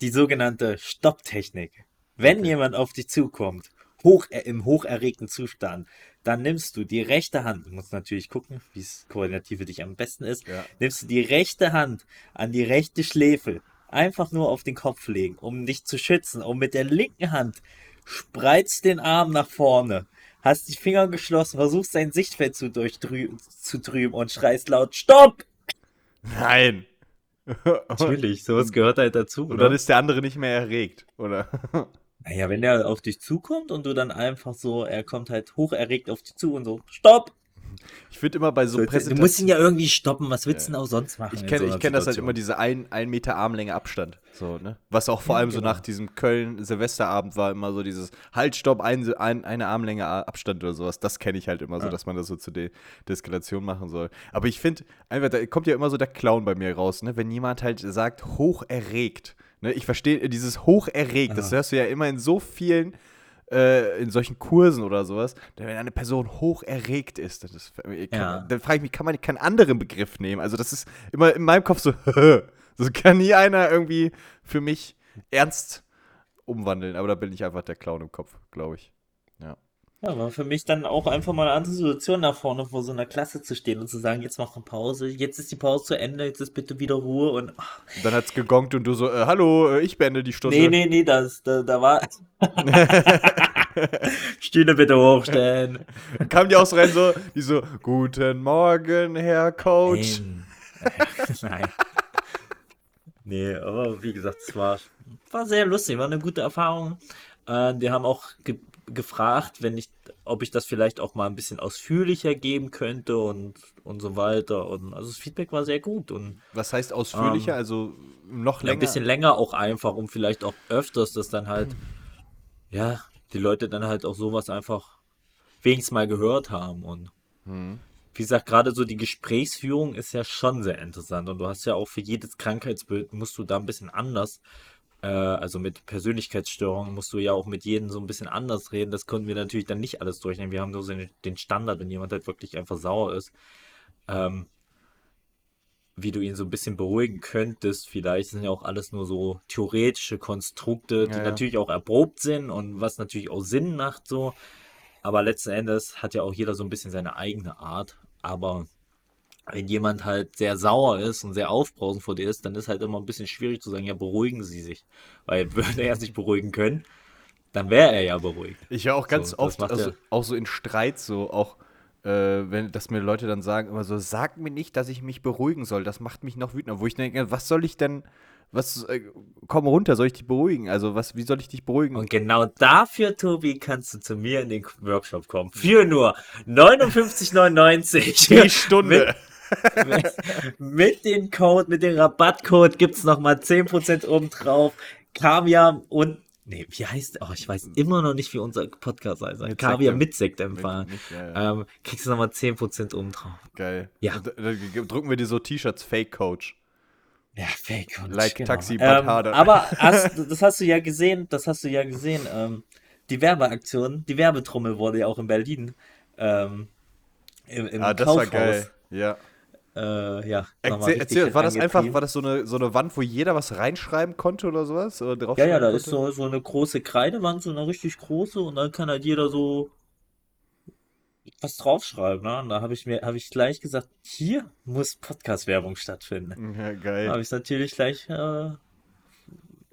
A: die sogenannte Stopptechnik. Wenn jemand auf dich zukommt, hoch, äh, im hocherregten Zustand, dann nimmst du die rechte Hand, du musst natürlich gucken, wie es koordinativ für dich am besten ist,
E: Ja.
A: nimmst du die rechte Hand an die rechte Schläfe, einfach nur auf den Kopf legen, um dich zu schützen, und mit der linken Hand spreizt den Arm nach vorne, hast die Finger geschlossen, versuchst sein Sichtfeld zu, durchdrü zu trüben und schreist laut Stopp!
E: Nein!
A: Natürlich, sowas gehört halt dazu.
E: Und dann ist der andere nicht mehr erregt, oder?
A: Naja, wenn er auf dich zukommt und du dann einfach so, er kommt halt hoch erregt auf dich zu und so, stopp!
E: Ich finde immer bei so
A: Du
E: Präsentationen.
A: musst ihn ja irgendwie stoppen, was willst du denn auch sonst machen?
E: Ich kenne
A: so
E: kenn das halt immer, diese ein, ein Meter Armlänge Abstand. So, ne? Was auch vor
A: Ja,
E: allem so
A: genau.
E: nach diesem Köln-Silvesterabend war, immer so dieses Halt, Stopp, ein, ein, eine Armlänge Abstand oder sowas. Das kenne ich halt immer so,
A: Ja.
E: dass man das so zur De Deeskalation machen soll. Aber ich finde, einfach, da kommt ja immer so der Clown bei mir raus, ne? Wenn jemand halt sagt, hoch erregt. Ne? Ich verstehe, dieses hoch erregt, das
A: Ja.
E: hörst du ja immer in so vielen äh, in solchen Kursen oder sowas, wenn eine Person hoch erregt ist, ist kann,
A: Ja.
E: dann frage ich mich, kann man keinen anderen Begriff nehmen? Also das ist immer in meinem Kopf so, das kann nie einer irgendwie für mich ernst umwandeln, aber da bin ich einfach der Clown im Kopf, glaube ich.
A: Ja, aber für mich dann auch einfach mal eine andere Situation nach vorne vor so einer Klasse zu stehen und zu sagen, jetzt machen Pause, jetzt ist die Pause zu Ende, jetzt ist bitte wieder Ruhe und ach,
E: dann hat's gegongt und du so, äh, hallo, äh, ich beende die Stunde.
A: nee, nee, nee, das, da, da war Stühle bitte hochstellen.
E: Dann kamen die auch so rein so, die so, guten Morgen, Herr Coach.
A: Nein. Nein. Nee, aber wie gesagt, es war, war sehr lustig, war eine gute Erfahrung. Äh, wir haben auch gefragt, wenn ich, ob ich das vielleicht auch mal ein bisschen ausführlicher geben könnte und, und so weiter. Und also das Feedback war sehr gut und
E: Was heißt ausführlicher?
A: Ähm,
E: also noch länger?
A: ein bisschen länger auch einfach, um vielleicht auch öfters das dann halt, ja, die Leute dann halt auch sowas einfach wenigstens mal gehört haben und
E: Hm.
A: wie gesagt, gerade so die Gesprächsführung ist ja schon sehr interessant und du hast ja auch für jedes Krankheitsbild musst du da ein bisschen anders, äh, also mit Persönlichkeitsstörungen musst du ja auch mit jedem so ein bisschen anders reden. Das konnten wir natürlich dann nicht alles durchnehmen. Wir haben nur so den, Standard, wenn jemand halt wirklich einfach sauer ist, ähm, wie du ihn so ein bisschen beruhigen könntest. Vielleicht sind ja auch alles nur so theoretische Konstrukte, die
E: Ja, ja.
A: natürlich auch erprobt sind und was natürlich auch Sinn macht so. Aber letzten Endes hat ja auch jeder so ein bisschen seine eigene Art. Aber wenn jemand halt sehr sauer ist und sehr aufbrausend vor dir ist, dann ist halt immer ein bisschen schwierig zu sagen, ja, beruhigen Sie sich. Weil würde er sich beruhigen können, dann wäre er ja beruhigt.
E: Ich höre auch ganz
A: So,
E: oft, also, auch so in Streit, so auch, äh, wenn, dass mir Leute dann sagen, immer so, sag mir nicht, dass ich mich beruhigen soll, das macht mich noch wütender. Wo ich denke, was soll ich denn, was, äh, komm runter, soll ich dich beruhigen? Also, was, wie soll ich dich beruhigen?
A: Und genau dafür, Tobi, kannst du zu mir in den Workshop kommen. Für nur 59,99.
E: Die Stunde.
A: Mit, mit dem Code, mit dem Rabattcode gibt's noch mal 10% obendrauf. Kaviar und, nee, wie heißt, oh, ich weiß immer noch nicht, wie unser Podcast heißt.
E: Mit
A: Kaviar
E: Sekt,
A: mit Sektempfang.
E: Ja, ja.
A: Ähm, kriegst du noch mal 10% obendrauf.
E: Geil.
A: Ja.
E: Und, äh, dann drücken wir dir so T-Shirts, Fake Coach.
A: Ja, Fake. Und
E: Like Taxi, but
A: ähm. Aber hast, das hast du ja gesehen, das hast du ja gesehen. Ähm, die Werbeaktion, die Werbetrommel wurde ja auch in Berlin ähm, im, im
E: Ah, das
A: Kaufhaus.
E: war geil. Ja.
A: Äh, ja,
E: Erzähl, erzähl, war das einfach, war das so eine, so eine Wand, wo jeder was reinschreiben konnte oder sowas? Oder
A: Ja, ja, da ist
E: konnte?
A: so, so eine große Kreidewand, so eine richtig große, und dann kann halt jeder so was draufschreiben. Ne? Und da habe ich mir, habe ich gleich gesagt, hier muss Podcast-Werbung stattfinden.
E: Ja,
A: Da
E: geil.
A: habe ich natürlich gleich, äh,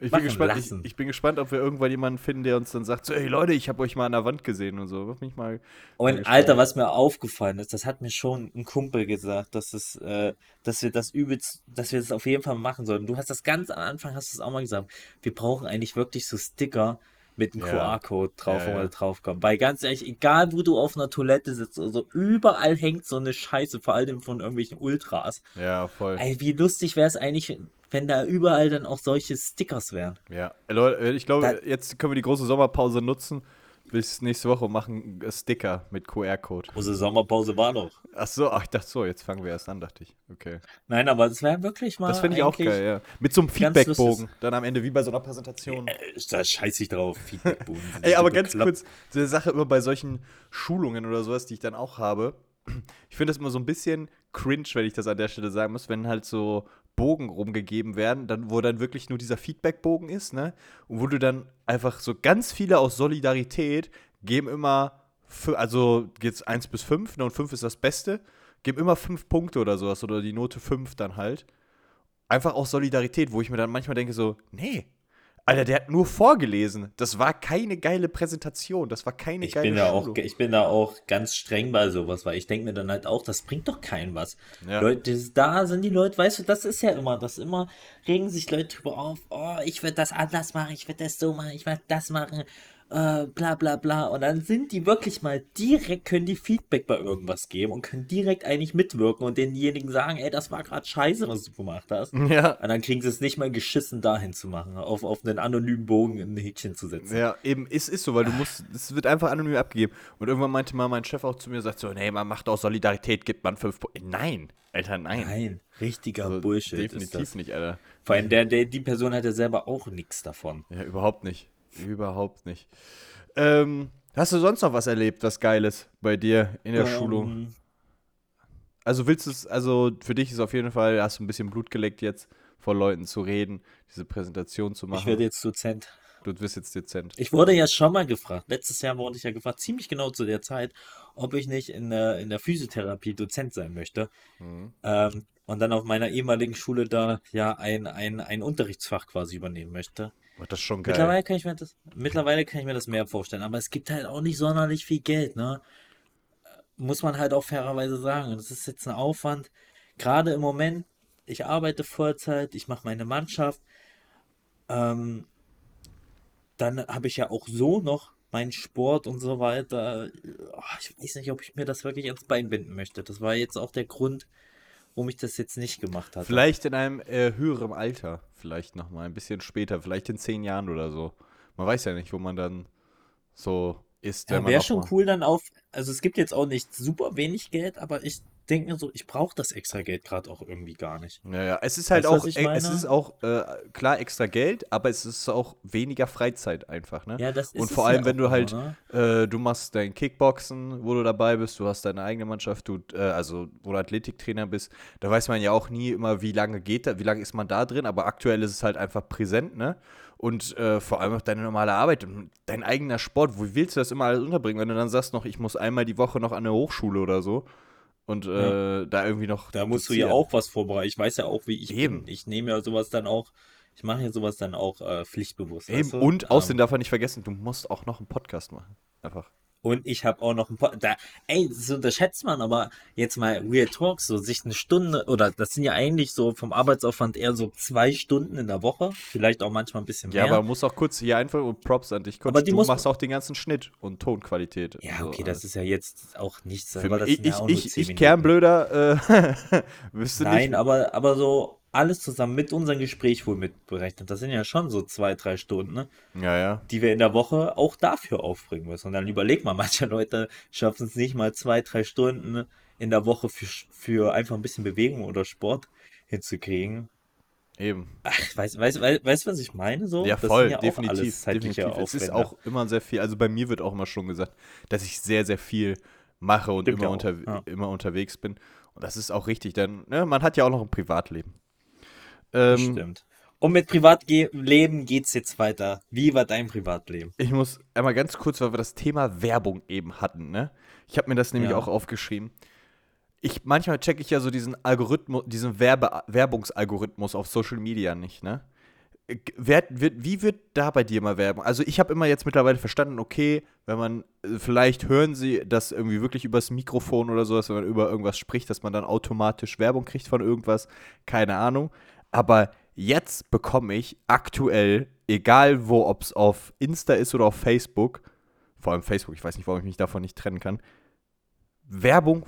E: Ich bin, gespannt, ich, ich bin gespannt, ob wir irgendwann jemanden finden, der uns dann sagt, so, ey Leute, ich habe euch mal an der Wand gesehen und so. Wird mich mal.
A: Und
E: gespannt.
A: Alter, was mir aufgefallen ist, das hat mir schon ein Kumpel gesagt, dass es, äh, dass wir das übelst, dass wir das auf jeden Fall machen sollten. Du hast das ganz am Anfang, hast du es auch mal gesagt. Wir brauchen eigentlich wirklich so Sticker mit einem
E: Ja.
A: QR-Code drauf,
E: Ja,
A: wo
E: ja.
A: man drauf kommt. Weil ganz ehrlich, egal wo du auf einer Toilette sitzt, also überall hängt so eine Scheiße, vor allem von irgendwelchen Ultras.
E: Ja, voll.
A: Ey, wie lustig wäre es eigentlich, wenn da überall dann auch solche Stickers wären.
E: Ja. Leute, äh, ich glaube,
A: Da-
E: jetzt können wir die große Sommerpause nutzen bis nächste Woche und machen äh, Sticker mit QR-Code.
A: Unsere Sommerpause war noch.
E: Ach so, ach, ich dachte so, jetzt fangen wir erst an, dachte ich. Okay.
A: Nein, aber das wäre wirklich mal
E: Das finde ich auch geil, ja. Mit so einem Feedbackbogen. Dann am Ende wie bei so einer Präsentation.
A: Äh, Da scheiß ich drauf. Feedbackboden sind
E: Ey, aber ganz
A: bekloppt.
E: kurz, so eine Sache immer bei solchen Schulungen oder sowas, die ich dann auch habe. ich finde das immer so ein bisschen cringe, wenn ich das an der Stelle sagen muss, wenn halt so Bogen rumgegeben werden, dann, wo dann wirklich nur dieser Feedback-Bogen ist, ne? Und wo du dann einfach so ganz viele aus Solidarität geben immer, also geht's 1 bis 5, ne? Und 5 ist das Beste, geben immer 5 Punkte oder sowas oder die Note 5 dann halt. Einfach aus Solidarität, wo ich mir dann manchmal denke so, nee, Alter, der hat nur vorgelesen. Das war keine geile Präsentation, das war keine
A: Ich
E: geile
A: bin da auch, ich bin da auch ganz streng bei sowas, weil ich denke mir dann halt auch, das bringt doch keinen was.
E: Ja.
A: Leute, da sind die Leute, weißt du, das ist ja immer, das immer regen sich Leute drüber auf, oh, ich würde das anders machen, ich würde das so machen, ich würde das machen, äh, bla bla bla. Und dann sind die wirklich mal direkt, können die Feedback bei irgendwas geben und können direkt eigentlich mitwirken und denjenigen sagen, ey, das war gerade scheiße, was du gemacht hast.
E: Ja,
A: Und dann kriegen sie es nicht mal geschissen, dahin zu machen, auf, auf einen anonymen Bogen ein Häkchen zu setzen.
E: Ja, eben, ist, ist so, weil du musst, es wird einfach anonym abgegeben. Und irgendwann meinte mal mein Chef auch zu mir, sagt so, nee, man macht aus Solidarität, gibt man fünf Punkte. Nein, Alter, nein.
A: Nein, richtiger
E: Also
A: Bullshit
E: Definitiv
A: ist das.
E: nicht, Alter.
A: Vor allem der, der, die Person hat ja selber auch nichts davon.
E: Ja, überhaupt nicht. Überhaupt nicht. Ähm, hast du sonst noch was erlebt, was Geiles bei dir in der Schulung?
A: Ähm,
E: Also willst du es, also für dich ist auf jeden Fall, hast du ein bisschen Blut geleckt jetzt, vor Leuten zu reden, diese Präsentation zu
A: Ich
E: machen.
A: werde jetzt Dozent.
E: du wirst jetzt dezent.
A: Ich wurde ja schon mal gefragt, letztes Jahr wurde ich ja gefragt, ziemlich genau zu der Zeit, ob ich nicht in der, in der Physiotherapie Dozent sein möchte.
E: Mhm.
A: Ähm, und dann auf meiner ehemaligen Schule da ja ein, ein, ein Unterrichtsfach quasi übernehmen möchte.
E: Oh, das ist schon geil.
A: Mittlerweile kann ich mir das, mittlerweile kann ich mir das mehr vorstellen, aber es gibt halt auch nicht sonderlich viel Geld, ne? Muss man halt auch fairerweise sagen. Und das ist jetzt ein Aufwand. Gerade im Moment, ich arbeite Vollzeit, ich mache meine Mannschaft. Ähm, dann habe ich ja auch so noch meinen Sport und so weiter. Oh, ich weiß nicht, ob ich mir das wirklich ans Bein binden möchte. Das war jetzt auch der Grund, warum ich das jetzt nicht gemacht hatte.
E: Vielleicht in einem äh, höheren Alter, vielleicht nochmal, ein bisschen später, vielleicht in zehn Jahren oder so. Man weiß ja nicht, wo man dann so ist,
A: Ja, wäre schon
E: mal-
A: cool dann auf, also es gibt jetzt auch nicht super wenig Geld, aber ich denke mir so, ich brauche das extra Geld gerade auch irgendwie gar nicht.
E: Ja, ja, es ist halt
A: Weißt
E: auch, es ist auch äh, klar extra Geld, aber es ist auch weniger Freizeit einfach, ne?
A: Ja, das ist
E: Und vor
A: ja
E: allem, wenn
A: auch
E: du halt,
A: ne?
E: äh, du machst dein Kickboxen, wo du dabei bist, du hast deine eigene Mannschaft, du, äh, also wo du Athletiktrainer bist, da weiß man ja auch nie immer, wie lange geht da, wie lange ist man da drin, aber aktuell ist es halt einfach präsent, ne? Und äh, vor allem auch deine normale Arbeit und dein eigener Sport, wo willst du das immer alles unterbringen, wenn du dann sagst noch, ich muss einmal die Woche noch an eine Hochschule oder so und äh, da irgendwie noch
A: Da musst du ja auch was vorbereiten. Ich weiß ja auch, wie ich
E: Eben.
A: bin. Ich nehme ja sowas dann auch, ich mache ja sowas dann auch äh, pflichtbewusst.
E: Eben,
A: weißt du?
E: und
A: Ähm,
E: außerdem darf man nicht vergessen, du musst auch noch einen Podcast machen. Einfach.
A: Und ich habe auch noch ein paar. Da, ey, das unterschätzt man, aber jetzt mal Real Talk, so sich eine Stunde, oder das sind ja eigentlich so vom Arbeitsaufwand eher so zwei Stunden in der Woche, vielleicht auch manchmal ein bisschen
E: Ja,
A: mehr.
E: aber man muss auch kurz hier einfach und Props an dich. Coach.
A: Aber die
E: du
A: muss-
E: machst auch den ganzen Schnitt und Tonqualität.
A: ja,
E: So,
A: okay,
E: äh,
A: das ist ja jetzt auch nichts.
E: für
A: aber das
E: ich,
A: sind ja
E: ich, ich,
A: 10
E: ich
A: Minuten.
E: Kernblöder, äh, wüsste
A: Nein,
E: nicht.
A: aber, aber so alles zusammen mit unserem Gespräch wohl mitberechnet. Das sind ja schon so zwei, drei Stunden, ne?
E: Ja, ja.
A: die wir in der Woche auch dafür aufbringen müssen. Und dann überleg mal, manche Leute schaffen es nicht mal zwei, drei Stunden in der Woche für, für einfach ein bisschen Bewegung oder Sport hinzukriegen.
E: Eben.
A: Ach, weißt du, weiß, weiß, weiß, was ich meine? So?
E: Ja, voll,
A: ja
E: definitiv. definitiv. Es ist auch immer sehr viel. Also bei mir wird auch immer schon gesagt, dass ich sehr, sehr viel mache und
A: Stimmt
E: immer, unter,
A: ja.
E: immer unterwegs bin. Und das ist auch richtig, denn ne, man hat ja auch noch ein Privatleben. Ähm,
A: stimmt. Und mit Privatleben geht's jetzt weiter. Wie war dein Privatleben?
E: Ich muss einmal ganz kurz, weil wir das Thema Werbung eben hatten, ne? Ich habe mir das nämlich
A: Ja.
E: auch aufgeschrieben. Ich, manchmal checke ich ja so diesen Algorithmus, diesen Werbe, Werbungsalgorithmus auf Social Media nicht, ne? Wer, wird, wie wird da bei dir mal Werbung? Also ich habe immer jetzt mittlerweile verstanden, okay, wenn man, äh, vielleicht hören sie das irgendwie wirklich übers Mikrofon oder sowas, wenn man über irgendwas spricht, dass man dann automatisch Werbung kriegt von irgendwas, keine Ahnung. Aber jetzt bekomme ich aktuell, egal wo, ob es auf Insta ist oder auf Facebook, vor allem Facebook, ich weiß nicht, warum ich mich davon nicht trennen kann, Werbung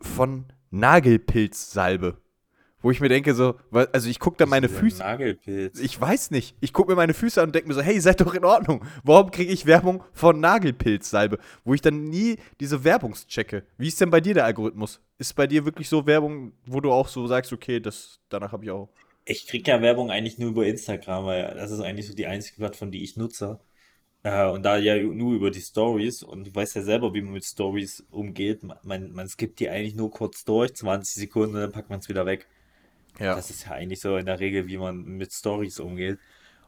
E: von Nagelpilzsalbe. Wo ich mir denke, so, also ich gucke da meine Füße.
A: Nagelpilz.
E: Ich weiß nicht. Ich gucke mir meine Füße an und denke mir so, hey, seid doch in Ordnung. Warum kriege ich Werbung von Nagelpilzsalbe? Wo ich dann nie diese Werbungs checke. Wie ist denn bei dir der Algorithmus? Ist bei dir wirklich so Werbung, wo du auch so sagst, okay, das, danach habe ich auch.
A: Ich kriege ja Werbung eigentlich nur über Instagram, weil das ist eigentlich so die einzige Plattform, die ich nutze. Äh, und da ja nur über die Stories und du weißt ja selber, wie man mit Stories umgeht. Man, man skippt die eigentlich nur kurz durch, 20 Sekunden, dann packt man es wieder weg.
E: Ja.
A: Das ist ja eigentlich so in der Regel, wie man mit Stories umgeht.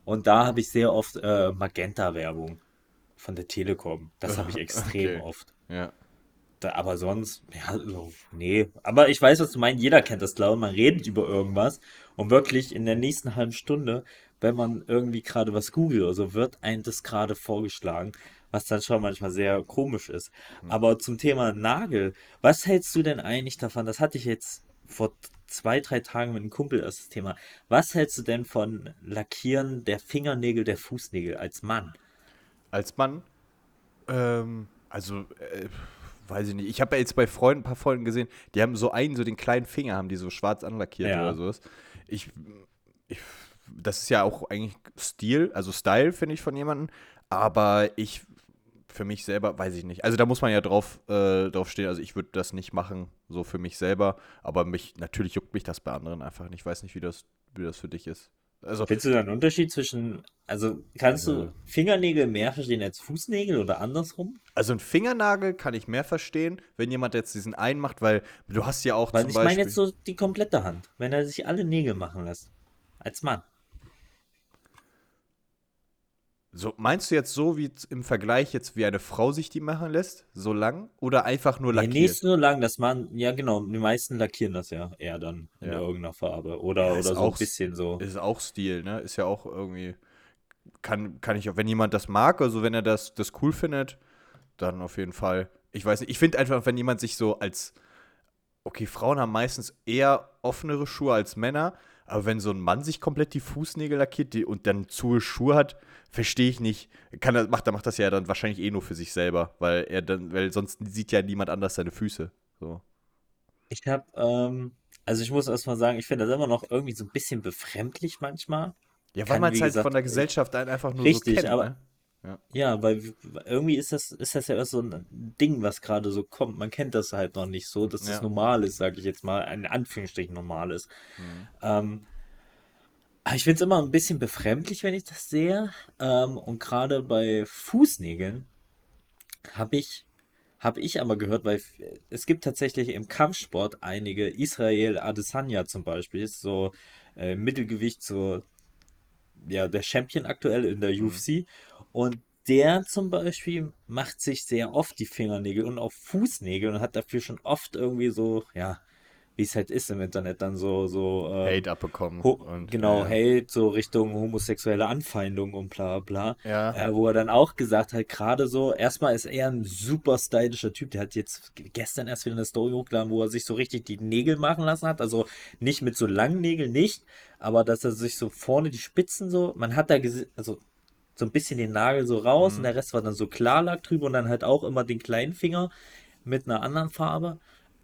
A: Und da habe ich sehr oft äh, Magenta-Werbung von der Telekom. Das habe ich extrem
E: Okay.
A: oft.
E: Ja.
A: Da, aber sonst, ja, so, nee. Aber ich weiß, was du meinst. Jeder kennt das, glaube ich. Man redet über irgendwas und wirklich in der nächsten halben Stunde, wenn man irgendwie gerade was googelt oder so, wird einem das gerade vorgeschlagen, was dann schon manchmal sehr komisch ist. Aber zum Thema Nagel, was hältst du denn eigentlich davon? Das hatte ich jetzt vor zwei, drei Tagen mit einem Kumpel erst das Thema. Was hältst du denn von Lackieren der Fingernägel, der Fußnägel als Mann?
E: Als Mann, ähm, also, äh, weiß ich nicht. Ich habe ja jetzt bei Freunden, ein paar Freunden gesehen, die haben so einen, so den kleinen Finger, haben die so schwarz anlackiert
A: Ja.
E: oder sowas. Ich, ich, das ist ja auch eigentlich Stil, also Style, finde ich, von jemandem. Aber ich, für mich selber, weiß ich nicht. Also da muss man ja drauf, äh, drauf stehen. Also ich würde das nicht machen, so für mich selber. Aber mich, natürlich juckt mich das bei anderen einfach nicht. Ich weiß nicht, wie das, wie das für dich ist. Also,
A: Findest du da einen Unterschied zwischen, also kannst du Fingernägel mehr verstehen als Fußnägel oder andersrum?
E: Also ein Fingernagel kann ich mehr verstehen, wenn jemand jetzt diesen einen macht, weil du hast ja auch
A: Weil
E: zum
A: ich
E: Beispiel.
A: meine jetzt so die komplette Hand, wenn er sich alle Nägel machen lässt. Als Mann.
E: So, meinst du jetzt so wie im Vergleich jetzt, wie eine Frau sich die machen lässt? So lang? Oder einfach nur lackiert?
A: nicht so lang, dass man, ja genau, die meisten lackieren das ja eher dann in
E: Ja.
A: irgendeiner Farbe. Oder,
E: Ja,
A: oder so
E: auch
A: ein bisschen so.
E: Ist auch Stil, ne? Ist ja auch irgendwie. Kann, kann ich auch, wenn jemand das mag, also wenn er das, das cool findet, dann auf jeden Fall. Ich weiß nicht, ich finde einfach, wenn jemand sich so als. Okay, Frauen haben meistens eher offenere Schuhe als Männer, aber wenn so ein Mann sich komplett die Fußnägel lackiert und dann zu Schuhe hat, verstehe ich nicht. Kann er, macht, er macht das ja dann wahrscheinlich eh nur für sich selber, weil er dann, weil sonst sieht ja niemand anders seine Füße. So.
A: Ich habe, ähm, also ich muss erst mal sagen, ich finde das immer noch irgendwie so ein bisschen befremdlich manchmal.
E: Ja, weil man es halt
A: gesagt,
E: von der Gesellschaft ein- einfach nur
A: Richtig,
E: so kennt.
A: aber-
E: ne?
A: Ja, weil irgendwie ist das, ist das ja erst so ein Ding, was gerade so kommt. Man kennt das halt noch nicht so, dass das
E: Ja.
A: normal ist, sage ich jetzt mal, in Anführungsstrichen normal ist.
E: Mhm.
A: Ähm, aber ich finde es immer ein bisschen befremdlich, wenn ich das sehe. Ähm, und gerade bei Fußnägeln habe ich, habe ich aber gehört, weil es gibt tatsächlich im Kampfsport einige, Israel Adesanya zum Beispiel, ist so äh, Mittelgewicht, so ja, der Champion aktuell in der UFC. Und der zum Beispiel macht sich sehr oft die Fingernägel und auch Fußnägel und hat dafür schon oft irgendwie so, ja, wie es halt ist im Internet, dann so, so, ähm,
E: Hate abbekommen. und,
A: genau,
E: ja.
A: Hate, so Richtung homosexuelle Anfeindung und bla bla.
E: Ja.
A: Äh, wo er dann auch gesagt hat, gerade so, erstmal ist er ein super stylischer Typ, der hat jetzt gestern erst wieder eine Story hochgeladen, wo er sich so richtig die Nägel machen lassen hat, also nicht mit so langen Nägeln, nicht, aber dass er sich so vorne die Spitzen so, man hat da gesehen, also so ein bisschen den Nagel so raus
E: Mhm.
A: und der Rest war dann so Klarlack drüber und dann halt auch immer den kleinen Finger mit einer anderen Farbe.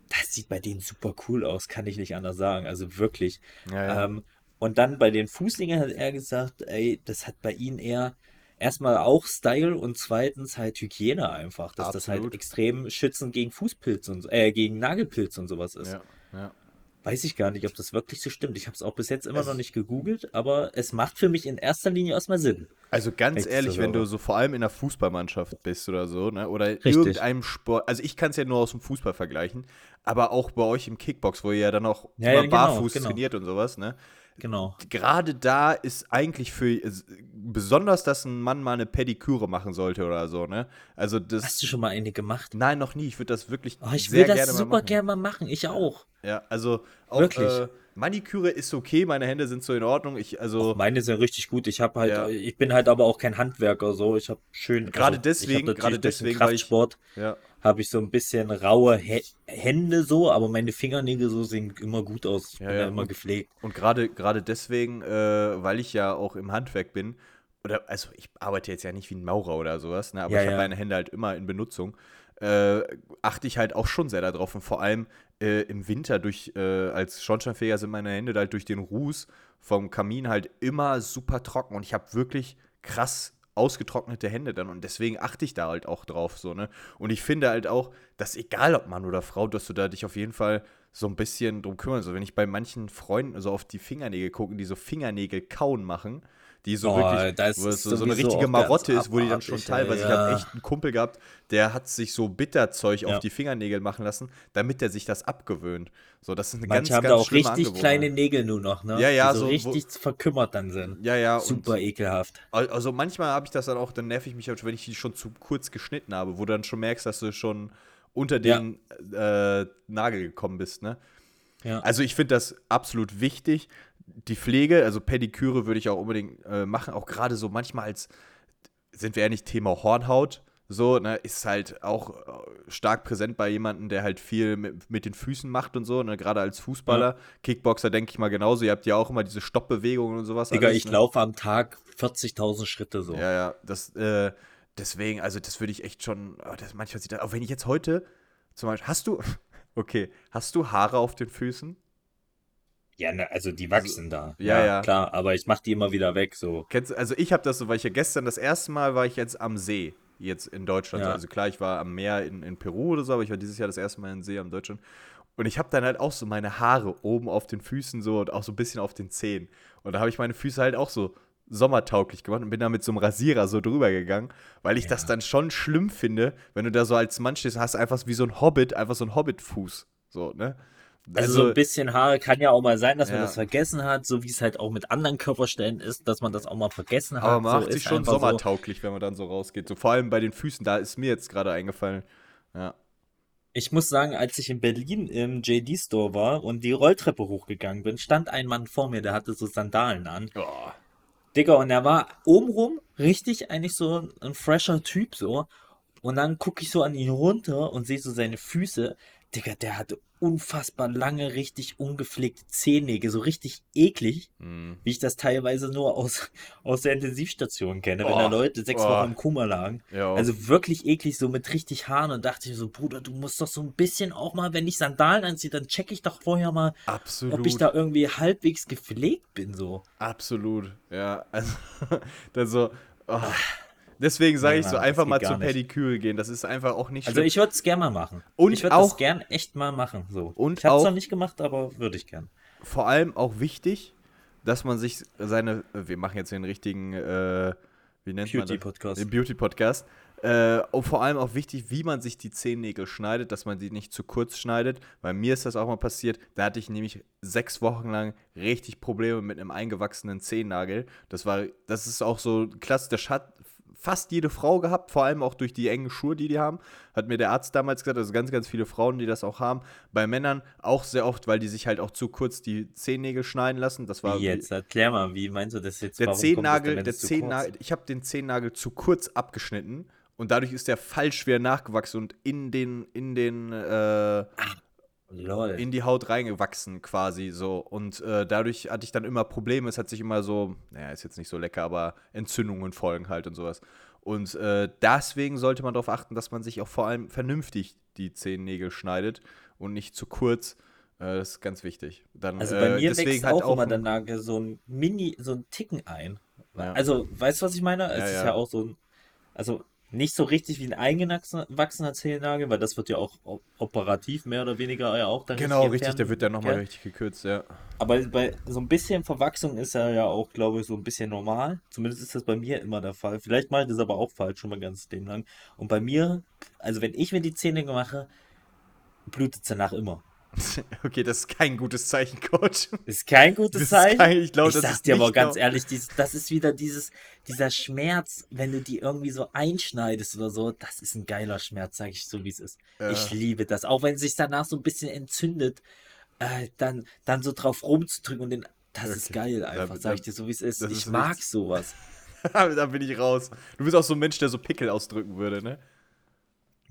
A: Das sieht bei denen super cool aus, kann ich nicht anders sagen. Also wirklich.
E: Ja, ja.
A: Ähm, und dann bei den Fußnägeln hat er gesagt, ey, das hat bei ihnen eher erstmal auch Style und zweitens halt Hygiene einfach, dass das halt
E: Absolut.
A: extrem schützend gegen Fußpilz und äh, gegen Nagelpilz und sowas ist.
E: ja, ja.
A: Weiß ich gar nicht, ob das wirklich so stimmt. Ich habe es auch bis jetzt immer noch nicht gegoogelt, aber es macht für mich in erster Linie erstmal Sinn.
E: Also ganz ehrlich,
A: so
E: wenn du so vor allem in der Fußballmannschaft bist oder so, ne? Oder
A: Richtig.
E: irgendeinem Sport, also ich kann es ja nur aus dem Fußball vergleichen, aber auch bei euch im Kickbox, wo ihr ja dann auch
A: Ja, ja, genau,
E: barfuß
A: genau.
E: trainiert und sowas, ne?
A: Genau.
E: Gerade da ist eigentlich für ist besonders, dass ein Mann mal eine Pediküre machen sollte oder so, ne? Also das.
A: Hast du schon mal eine gemacht?
E: Nein, noch nie. Ich würde das wirklich
A: Oh, ich
E: sehr
A: will das
E: gerne mal
A: super
E: machen.
A: gerne mal machen. Ich auch.
E: Ja, also auch
A: Wirklich.
E: Äh, Maniküre ist okay, meine Hände sind so in Ordnung. Ich also
A: Meine sind richtig gut. Ich habe halt,
E: Ja.
A: ich bin halt aber auch kein Handwerker so. Ich habe schön.
E: Gerade
A: also,
E: deswegen- gerade deswegen, weil ich-
A: Kraftsport
E: ja.
A: Habe ich so ein bisschen raue Hä- Hände so, aber meine Fingernägel so sehen immer gut aus. Ich
E: Ja,
A: bin ja
E: ja.
A: immer gepflegt.
E: Und gerade gerade deswegen, äh, weil ich ja auch im Handwerk bin, oder also ich arbeite jetzt ja nicht wie ein Maurer oder sowas, ne, aber
A: Ja,
E: ich habe meine Hände halt immer in Benutzung, äh, achte ich halt auch schon sehr darauf. Und vor allem äh, im Winter durch, äh, als Schornsteinfeger sind meine Hände halt durch den Ruß vom Kamin halt immer super trocken und ich habe wirklich krass ausgetrocknete Hände dann und deswegen achte ich da halt auch drauf so, ne? Und ich finde halt auch, dass egal ob Mann oder Frau, dass du da dich auf jeden Fall so ein bisschen drum kümmerst. Also wenn ich bei manchen Freunden so auf die Fingernägel gucke, die so Fingernägel kauen machen, die so
A: Oh,
E: wirklich, wo so, so eine richtige Marotte ist, wo die dann schon teilweise, ich
A: ja.
E: habe echt einen Kumpel gehabt, der hat sich so Bitterzeug
A: Ja.
E: auf die Fingernägel machen lassen, damit er sich das abgewöhnt. So, das ist eine
A: Manche
E: ganz,
A: haben
E: ganz
A: da auch richtig
E: Angewohnheit.
A: kleine Nägel nur noch, ne?
E: Ja, ja,
A: die so,
E: so, wo-
A: richtig verkümmert dann sind.
E: Ja, ja,
A: Super
E: und
A: ekelhaft.
E: Al- Also manchmal habe ich das dann auch, dann nerv ich mich, halt, wenn ich die schon zu kurz geschnitten habe, wo du dann schon merkst, dass du schon unter
A: Ja.
E: den äh, Nagel gekommen bist, ne?
A: Ja.
E: Also ich finde das absolut wichtig. Die Pflege, also Pediküre würde ich auch unbedingt äh, machen, auch gerade so manchmal als, sind wir ehrlich, Thema Hornhaut, so, ne, ist halt auch äh, stark präsent bei jemandem, der halt viel mit, mit den Füßen macht und so, ne, gerade als Fußballer, Kickboxer denke ich mal genauso, ihr habt ja auch immer diese Stoppbewegungen und sowas.
A: Digga,
E: alles,
A: ich
E: ne?
A: laufe am Tag 40.000 Schritte so.
E: Ja, ja, das, äh, deswegen, also das würde ich echt schon, oh, das manchmal sieht das, auch wenn ich jetzt heute, zum Beispiel, hast du, okay, hast du Haare auf den Füßen?
A: Ja, ne, also die wachsen da.
E: ja, ja.
A: Klar, aber ich mach die immer wieder weg, so.
E: Kennst, also ich habe das so, weil ich ja gestern das erste Mal war ich jetzt am See, jetzt in Deutschland.
A: Ja.
E: Also klar, ich war am Meer in, in Peru oder so, aber ich war dieses Jahr das erste Mal in See am Deutschland. Und ich habe dann halt auch so meine Haare oben auf den Füßen so und auch so ein bisschen auf den Zehen. Und da habe ich meine Füße halt auch so sommertauglich gemacht und bin da mit so einem Rasierer so drüber gegangen, weil ich das dann schon schlimm finde, wenn du da so als Mann stehst, hast du einfach wie so ein Hobbit, einfach so ein Hobbit-Fuß. So, ne?
A: Also, so ein bisschen Haare kann ja auch mal sein, dass man
E: Ja.
A: das vergessen hat, so wie es halt auch mit anderen Körperstellen ist, dass man das auch mal vergessen hat.
E: Aber man
A: so
E: macht sich
A: ist
E: schon
A: einfach so.
E: sommertauglich, wenn man dann so rausgeht. So vor allem bei den Füßen, da ist mir jetzt gerade eingefallen. Ja.
A: Ich muss sagen, als ich in Berlin im JD Store war und die Rolltreppe hochgegangen bin, stand ein Mann vor mir, der hatte so Sandalen an.
E: Oh.
A: Digga, und er war obenrum richtig eigentlich so ein, ein fresher Typ so. Und dann gucke ich so an ihn runter und sehe so seine Füße. Digga, der hatte unfassbar lange, richtig ungepflegte Zehennägel, so richtig eklig,
E: Hm.
A: wie ich das teilweise nur aus, aus der Intensivstation kenne, wenn
E: Oh,
A: da Leute sechs
E: oh.
A: Wochen im Koma lagen.
E: Ja.
A: Also wirklich eklig, so mit richtig Haaren. Und dachte ich so, Bruder, du musst doch so ein bisschen auch mal, wenn ich Sandalen anziehe, dann check ich doch vorher mal,
E: absolut.
A: ob ich da irgendwie halbwegs gepflegt bin, so.
E: absolut. Ja, also, dann so. Oh. Deswegen sage ich so, einfach mal zur
A: nicht.
E: Pediküre gehen. Das ist einfach auch nicht
A: Also
E: schlimm.
A: ich würde es gerne mal machen.
E: Und
A: ich würde
E: auch-
A: das gern echt mal machen. So.
E: Und
A: ich habe es noch nicht gemacht, aber würde ich gern.
E: Vor allem auch wichtig, dass man sich seine. Wir machen jetzt den richtigen. Äh, wie nennt man das?
A: Beauty-Podcast.
E: Den Beauty-Podcast. Äh, und vor allem auch wichtig, wie man sich die Zehennägel schneidet, dass man die nicht zu kurz schneidet. Bei mir ist das auch mal passiert. Da hatte ich nämlich sechs Wochen lang richtig Probleme mit einem eingewachsenen Zehennagel. Das war, das ist auch so klassisch. Das hat fast jede Frau gehabt, vor allem auch durch die engen Schuhe, die die haben. Hat mir der Arzt damals gesagt, also ganz, ganz viele Frauen, die das auch haben. Bei Männern auch sehr oft, weil die sich halt auch zu kurz die Zehennägel schneiden lassen. Das war
A: Wie jetzt? Erklär mal, wie meinst du das jetzt?
E: der
A: Warum
E: Zehennagel, der Zehennagel, ich habe den Zehennagel zu kurz abgeschnitten und dadurch ist der falsch schwer nachgewachsen und in den, in den, äh,
A: kurz- Lol.
E: in die Haut reingewachsen quasi so. Und äh, dadurch hatte ich dann immer Probleme. Es hat sich immer so, naja, ist jetzt nicht so lecker, aber Entzündungen folgen halt und sowas. Und äh, deswegen sollte man darauf achten, dass man sich auch vor allem vernünftig die Zehennägel schneidet und nicht zu kurz. Äh, das ist ganz wichtig. Dann,
A: Also bei
E: äh,
A: mir
E: deswegen
A: wächst
E: halt
A: auch immer der Nagel so ein Mini, so ein Ticken ein.
E: Ja.
A: Also, weißt du, was ich meine? Es
E: Ja,
A: ist
E: ja.
A: ja auch so ein, also nicht so richtig wie ein eingewachsener Zehennagel, weil das wird ja auch operativ mehr oder weniger ja auch dann
E: Genau, richtig, der wird dann nochmal richtig gekürzt, ja.
A: Aber bei so ein bisschen Verwachsung ist er ja auch, glaube ich, so ein bisschen normal. Zumindest ist das bei mir immer der Fall. Vielleicht mache ich das aber auch falsch, schon mal ganz Leben lang. Und bei mir, also wenn ich mir die Zähne mache, blutet es danach immer.
E: Okay, das ist kein gutes Zeichen, Coach.
A: Ist kein gutes
E: ist
A: Zeichen.
E: kein- ich glaube, das
A: sag
E: ist
A: dir aber ganz ehrlich, dies, das ist wieder dieses, dieser Schmerz, wenn du die irgendwie so einschneidest oder so. Das ist ein geiler Schmerz, sage ich so, wie es ist.
E: Ja.
A: Ich liebe das. Auch wenn es sich danach so ein bisschen entzündet, äh, dann, dann so drauf rumzudrücken und den. Das ist
E: Okay.
A: geil
E: Da-
A: einfach,
E: da-
A: sag ich dir so, wie es ist. Ich
E: ist
A: mag
E: nichts.
A: sowas.
E: da bin ich raus. Du bist auch so ein Mensch, der so Pickel ausdrücken würde, ne?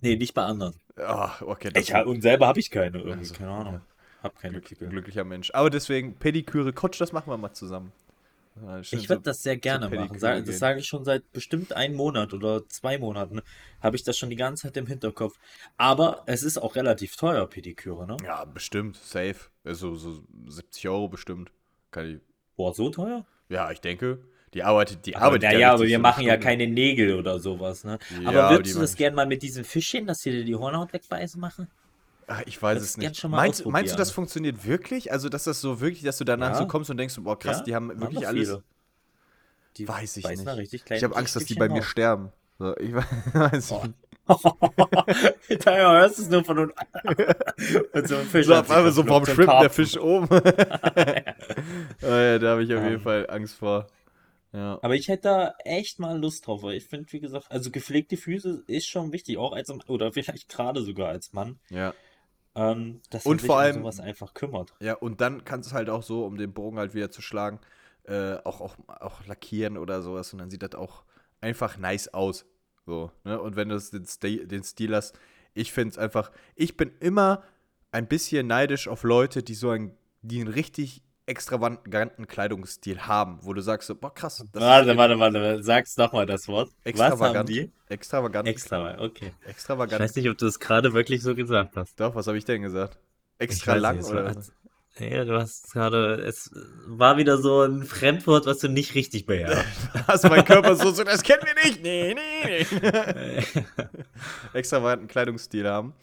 A: Nee, nicht bei anderen.
E: Ach, okay.
A: Ich, und selber habe ich keine irgendwie,
E: Also,
A: keine Ahnung. Hab keine
E: Glück,
A: Pickel.
E: glücklicher Mensch. Aber deswegen, Pediküre, Coach, das machen wir mal zusammen. Ja,
A: Ich würde
E: so-
A: das sehr gerne
E: Pediküre
A: machen. Sag, das sage ich schon seit bestimmt einem Monat oder zwei Monaten. Habe ich das schon die ganze Zeit im Hinterkopf. Aber es ist auch relativ teuer, Pediküre, ne?
E: Ja, bestimmt, safe. Also so 70 Euro bestimmt. Kann ich.
A: Boah, so teuer?
E: Ja, ich denke. Die arbeitet, die
A: Aber,
E: arbeitet
A: naja, aber wir machen ja
E: Stunden.
A: keine Nägel oder sowas, ne?
E: Ja,
A: aber würdest du das
E: machen-
A: gern mal mit diesem Fischchen, dass sie dir die Hornhaut wegbeißen machen?
E: Ach, ich weiß
A: Das
E: es nicht. Meinst, meinst du, das funktioniert wirklich? Also, dass das so wirklich, dass du danach
A: Ja.
E: so kommst und denkst, boah, krass,
A: Ja,
E: die haben wirklich
A: doch
E: alles.
A: viele. Die
E: Weiß ich nicht.
A: richtig
E: Ich habe Angst, dass die bei mir
A: auf.
E: sterben. So, ich weiß nicht.
A: Daher hörst du es nur von unten. Und so ein Fisch
E: So, auf einmal so, warum schwimmt der. Fisch oben? Ah ja, da habe ich auf jeden
A: Ähm.
E: Fall Angst vor. Ja.
A: Aber ich hätte da echt mal Lust drauf, weil ich finde, wie gesagt, also gepflegte Füße ist schon wichtig, auch als, oder vielleicht gerade sogar als Mann,
E: ja.
A: ähm, dass
E: Und
A: man sich
E: vor
A: um
E: allem-
A: sowas einfach kümmert.
E: Ja, und dann kannst du halt auch so, um den Bogen halt wieder zu schlagen, äh, auch, auch, auch lackieren oder sowas und dann sieht das auch einfach nice aus. So, ne? Und wenn du den, Stil, den Stil hast, ich finde es einfach, ich bin immer ein bisschen neidisch auf Leute, die so ein, die einen richtig extravaganten Kleidungsstil haben, wo du sagst so, boah krass, das
A: Warte, warte, warte, sag's nochmal das Wort. Was haben
E: extravagant.
A: die?
E: Extravagant.
A: Extra, okay. Ich
E: Extravagant.
A: weiß nicht, ob du es gerade wirklich so gesagt hast.
E: Doch, was habe ich denn gesagt? Extra
A: Ich weiß
E: lang oder
A: war-
E: was?
A: Ja, du hast gerade, es war wieder so ein Fremdwort, was du nicht richtig beherrschst.
E: Hast mein Körper so, so, das kennen wir nicht. Nee, nee, nee. extravaganten Kleidungsstil haben.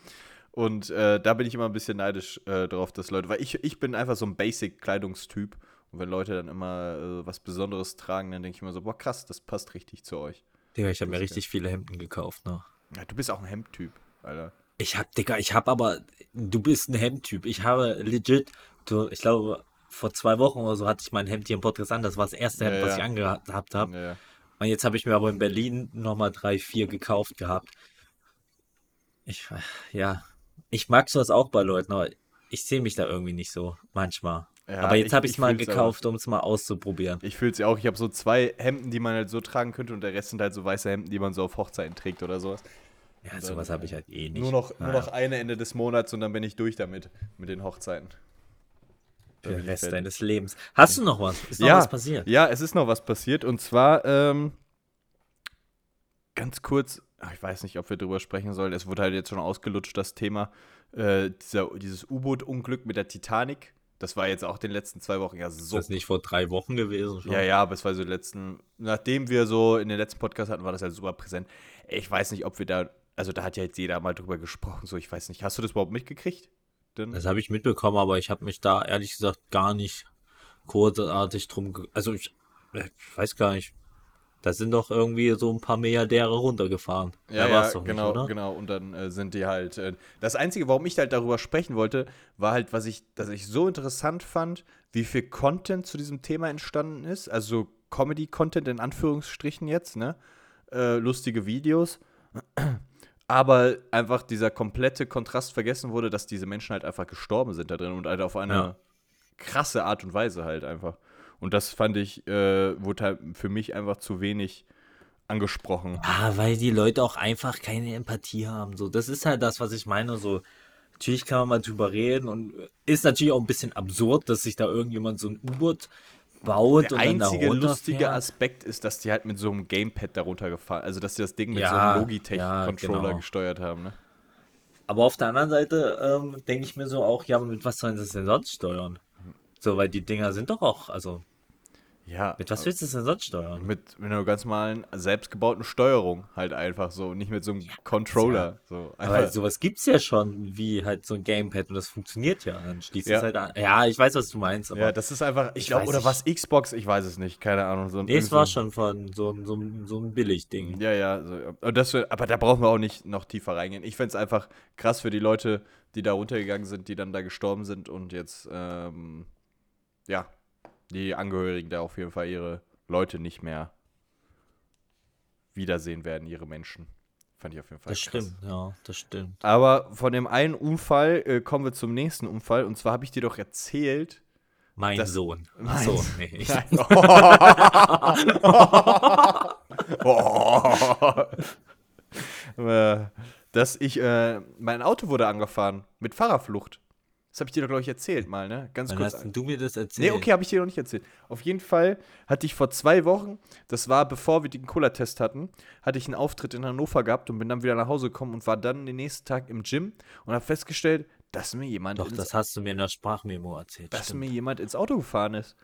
E: Und äh, da bin ich immer ein bisschen neidisch äh, drauf, dass Leute, weil ich, ich bin einfach so ein Basic-Kleidungstyp. Und wenn Leute dann immer äh, was Besonderes tragen, dann denke ich immer so, boah, krass, das passt richtig zu euch.
A: Digga, ich habe mir richtig viele Hemden gekauft, ne?
E: Ja, du bist auch ein Hemdtyp, Alter.
A: Ich hab, Digga, ich hab aber, du bist ein Hemdtyp. Ich habe legit, du, ich glaube, vor zwei Wochen oder so hatte ich mein Hemd hier im Podcast an. Das war das erste Hemd,
E: Ja,
A: was
E: ja.
A: ich angehabt habe.
E: Ja.
A: Und jetzt habe ich mir aber in Berlin nochmal drei, vier gekauft gehabt. Ich, ja, ich mag sowas auch bei Leuten, aber ich sehe mich da irgendwie nicht so, manchmal.
E: Ja,
A: aber jetzt habe ich es mal gekauft, um es mal auszuprobieren.
E: Ich fühle es ja auch. Ich habe so zwei Hemden, die man halt so tragen könnte und der Rest sind halt so weiße Hemden, die man so auf Hochzeiten trägt oder sowas.
A: Ja, sowas habe ich halt eh nicht.
E: Nur noch, nur
A: Naja,
E: noch eine Ende des Monats und dann bin ich durch damit, mit den Hochzeiten.
A: für den Rest deines Lebens. Hast du noch was? Ist noch
E: ja,
A: was passiert?
E: Ja, es ist noch was passiert und zwar ähm, ganz kurz, ich weiß nicht, ob wir drüber sprechen sollen. Es wurde halt jetzt schon ausgelutscht, das Thema. Äh, dieser, dieses U-Boot-Unglück mit der Titanic. Das war jetzt auch den letzten zwei Wochen ja
A: Ist
E: so.
A: das nicht vor drei Wochen gewesen schon?
E: Ja, ja, aber es war so die letzten, nachdem wir so in den letzten Podcast hatten, war das halt super präsent. Ich weiß nicht, ob wir da, also da hat ja jetzt jeder mal drüber gesprochen, so ich weiß nicht. Hast du das überhaupt mitgekriegt? Denn,
A: Das habe ich mitbekommen, aber ich habe mich da ehrlich gesagt gar nicht großartig drum. Also ich, ich weiß gar nicht. Da sind doch irgendwie so ein paar Milliardäre runtergefahren.
E: Ja, ja,
A: doch
E: genau,
A: nicht, oder?
E: genau. Und dann äh, sind die halt. Äh, das Einzige, warum ich halt darüber sprechen wollte, war halt, was ich, dass ich so interessant fand, wie viel Content zu diesem Thema entstanden ist. Also Comedy-Content in Anführungsstrichen jetzt, ne? Äh, lustige Videos. Aber einfach dieser komplette Kontrast vergessen wurde, dass diese Menschen halt einfach gestorben sind da drin und halt auf eine
A: Ja.
E: krasse Art und Weise halt einfach. Und das fand ich, äh, wurde halt für mich einfach zu wenig angesprochen.
A: Ah, weil die Leute auch einfach keine Empathie haben. So, das ist halt das, was ich meine. So, natürlich kann man mal drüber reden und ist natürlich auch ein bisschen absurd, dass sich da irgendjemand so ein U-Boot baut
E: Der
A: und dann
E: einzige lustige
A: runterfährt.
E: Aspekt ist, dass die halt mit so einem Gamepad darunter gefahren, also dass sie das Ding mit
A: Ja,
E: so einem
A: ja,
E: Logitech-Controller
A: genau.
E: gesteuert haben, ne?
A: Aber auf der anderen Seite ähm, denke ich mir so auch, ja, mit was sollen sie es denn sonst steuern? So, weil die Dinger sind doch auch, also,
E: Ja.
A: mit was willst du es denn sonst steuern?
E: Mit, mit einer ganz normalen, selbstgebauten Steuerung halt einfach so, nicht mit so einem Controller. So.
A: Aber
E: Einfach,
A: sowas gibt's ja schon, wie halt so ein Gamepad und das funktioniert ja. Dann schließt
E: Ja.
A: es halt an. Ja, ich weiß, was du meinst, aber
E: ja, das ist einfach, ich
A: Ich
E: glaube, oder was Xbox, ich weiß es nicht, keine Ahnung. So ein,
A: nee, es war
E: so-
A: schon von so, ein- so, so ein Billigding.
E: Ja, ja, so, und das, aber da brauchen wir auch nicht noch tiefer reingehen. Ich finde es einfach krass für die Leute, die da runtergegangen sind, die dann da gestorben sind und jetzt, ähm, ja, die Angehörigen da auf jeden Fall ihre Leute nicht mehr wiedersehen werden, ihre Menschen. Fand ich auf jeden Fall
A: Das
E: krass.
A: stimmt, ja, das stimmt.
E: Aber von dem einen Unfall äh, kommen wir zum nächsten Unfall. Und zwar habe ich dir doch erzählt.
A: Mein
E: Das-
A: Sohn.
E: Mein-
A: Achso, nee. Ich,
E: Äh, dass ich, äh, mein Auto wurde angefahren mit Fahrerflucht. Das habe ich dir doch, glaube ich, erzählt mal, ne? Ganz
A: wann
E: kurz.
A: hast du mir das
E: Nee,
A: erzählt?
E: okay, habe ich dir noch nicht erzählt. Auf jeden Fall hatte ich vor zwei Wochen, das war bevor wir den Cola-Test hatten, hatte ich einen Auftritt in Hannover gehabt und bin dann wieder nach Hause gekommen und war dann den nächsten Tag im Gym und habe festgestellt, dass mir jemand
A: Doch,
E: ins
A: das hast du mir in der Sprachmemo erzählt.
E: dass
A: stimmt.
E: mir jemand ins Auto gefahren ist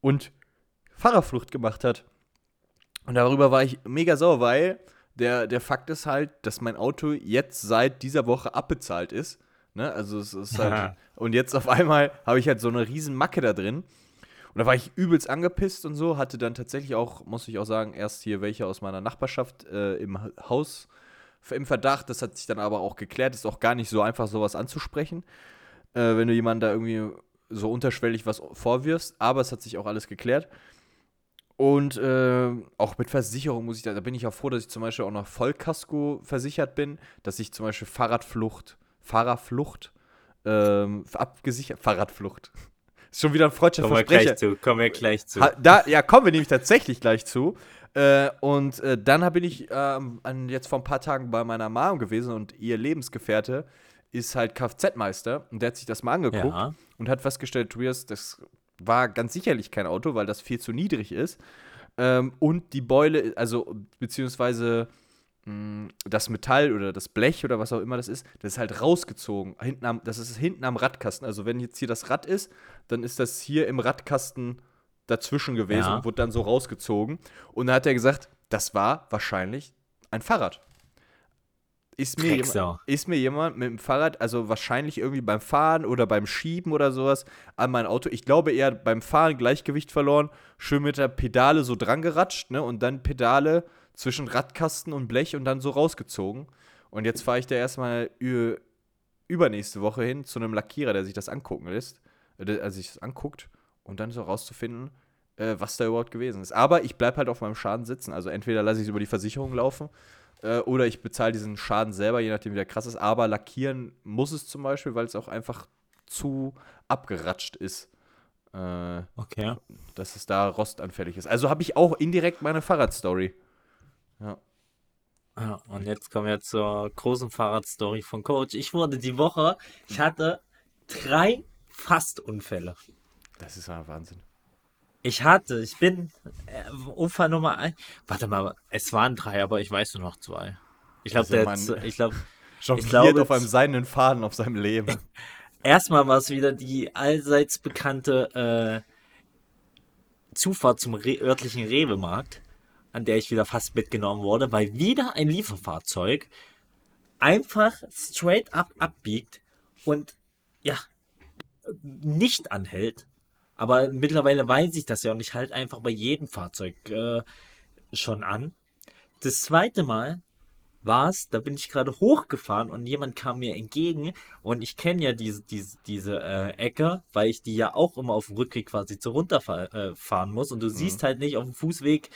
E: und Fahrerflucht gemacht hat. Und darüber war ich mega sauer, weil der, der Fakt ist halt, dass mein Auto jetzt seit dieser Woche abbezahlt ist. Ne? Also es ist halt. und jetzt auf einmal habe ich halt so eine riesen Macke da drin. Und da war ich übelst angepisst und so, hatte dann tatsächlich auch, muss ich auch sagen, erst hier welche aus meiner Nachbarschaft äh, im Ha- Haus im Verdacht. Das hat sich dann aber auch geklärt. Ist auch gar nicht so einfach, sowas anzusprechen, äh, wenn du jemandem da irgendwie so unterschwellig was vorwirfst. Aber es hat sich auch alles geklärt. Und äh, auch mit Versicherung muss ich da, da bin ich auch froh, dass ich zum Beispiel auch noch Vollkasko versichert bin, dass ich zum Beispiel Fahrradflucht, Fahrerflucht, ähm, abgesichert, Fahrradflucht. Ist schon wieder ein freudscher
A: Kommen wir gleich zu, kommen wir gleich zu.
E: Da, ja, kommen wir nämlich tatsächlich gleich zu. Äh, und äh, dann bin ich ähm, an, jetzt vor ein paar Tagen bei meiner Mom gewesen und ihr Lebensgefährte ist halt Kfz-Meister und der hat sich das mal angeguckt
A: Ja.
E: und hat festgestellt, Tobias, das war ganz sicherlich kein Auto, weil das viel zu niedrig ist. Ähm, und die Beule, also beziehungsweise mh, das Metall oder das Blech oder was auch immer das ist, das ist halt rausgezogen. Hinten am, das ist hinten am Radkasten. Also wenn jetzt hier das Rad ist, dann ist das hier im Radkasten dazwischen gewesen
A: Ja.
E: und wurde dann so rausgezogen. Und da hat er gesagt, das war wahrscheinlich ein Fahrrad. Ist mir, jemand, ist mir jemand mit dem Fahrrad, also wahrscheinlich irgendwie beim Fahren oder beim Schieben oder sowas, an mein Auto, ich glaube eher beim Fahren Gleichgewicht verloren, schön mit der Pedale so dran geratscht, ne, und dann Pedale zwischen Radkasten und Blech und dann so rausgezogen. Und jetzt fahre ich da erstmal übernächste Woche hin zu einem Lackierer, der sich das angucken lässt, äh, der also sich das anguckt und dann so rauszufinden, äh, was da überhaupt gewesen ist. Aber ich bleibe halt auf meinem Schaden sitzen. Also entweder lasse ich es über die Versicherung laufen äh, oder ich bezahle diesen Schaden selber, je nachdem wie der krass ist. Aber lackieren muss es zum Beispiel, weil es auch einfach zu abgeratscht ist. Äh,
A: Okay.
E: dass es da rostanfällig ist. Also habe ich auch indirekt meine Fahrradstory.
A: Ja, und jetzt kommen wir zur großen Fahrradstory von Coach. Ich wurde die Woche, ich hatte drei Fastunfälle.
E: Das ist ja Wahnsinn.
A: Ich hatte, ich bin äh, Unfall Nummer ein. Warte mal, es waren drei, aber ich weiß nur noch zwei. Ich glaube,
E: Also
A: der, ich glaube, glaube,
E: auf einem seidenen Faden auf seinem Leben.
A: erstmal war es wieder die allseits bekannte äh, Zufahrt zum Re örtlichen Rewe-Markt, an der ich wieder fast mitgenommen wurde, weil wieder ein Lieferfahrzeug einfach straight up abbiegt und ja, nicht anhält. Aber mittlerweile weiß ich das ja und ich halte einfach bei jedem Fahrzeug äh, schon an. Das zweite Mal war es, da bin ich gerade hochgefahren und jemand kam mir entgegen und ich kenne ja diese, diese, diese äh, Ecke, weil ich die ja auch immer auf dem Rückweg quasi zu runterfahren äh, muss und du siehst halt nicht auf dem Fußweg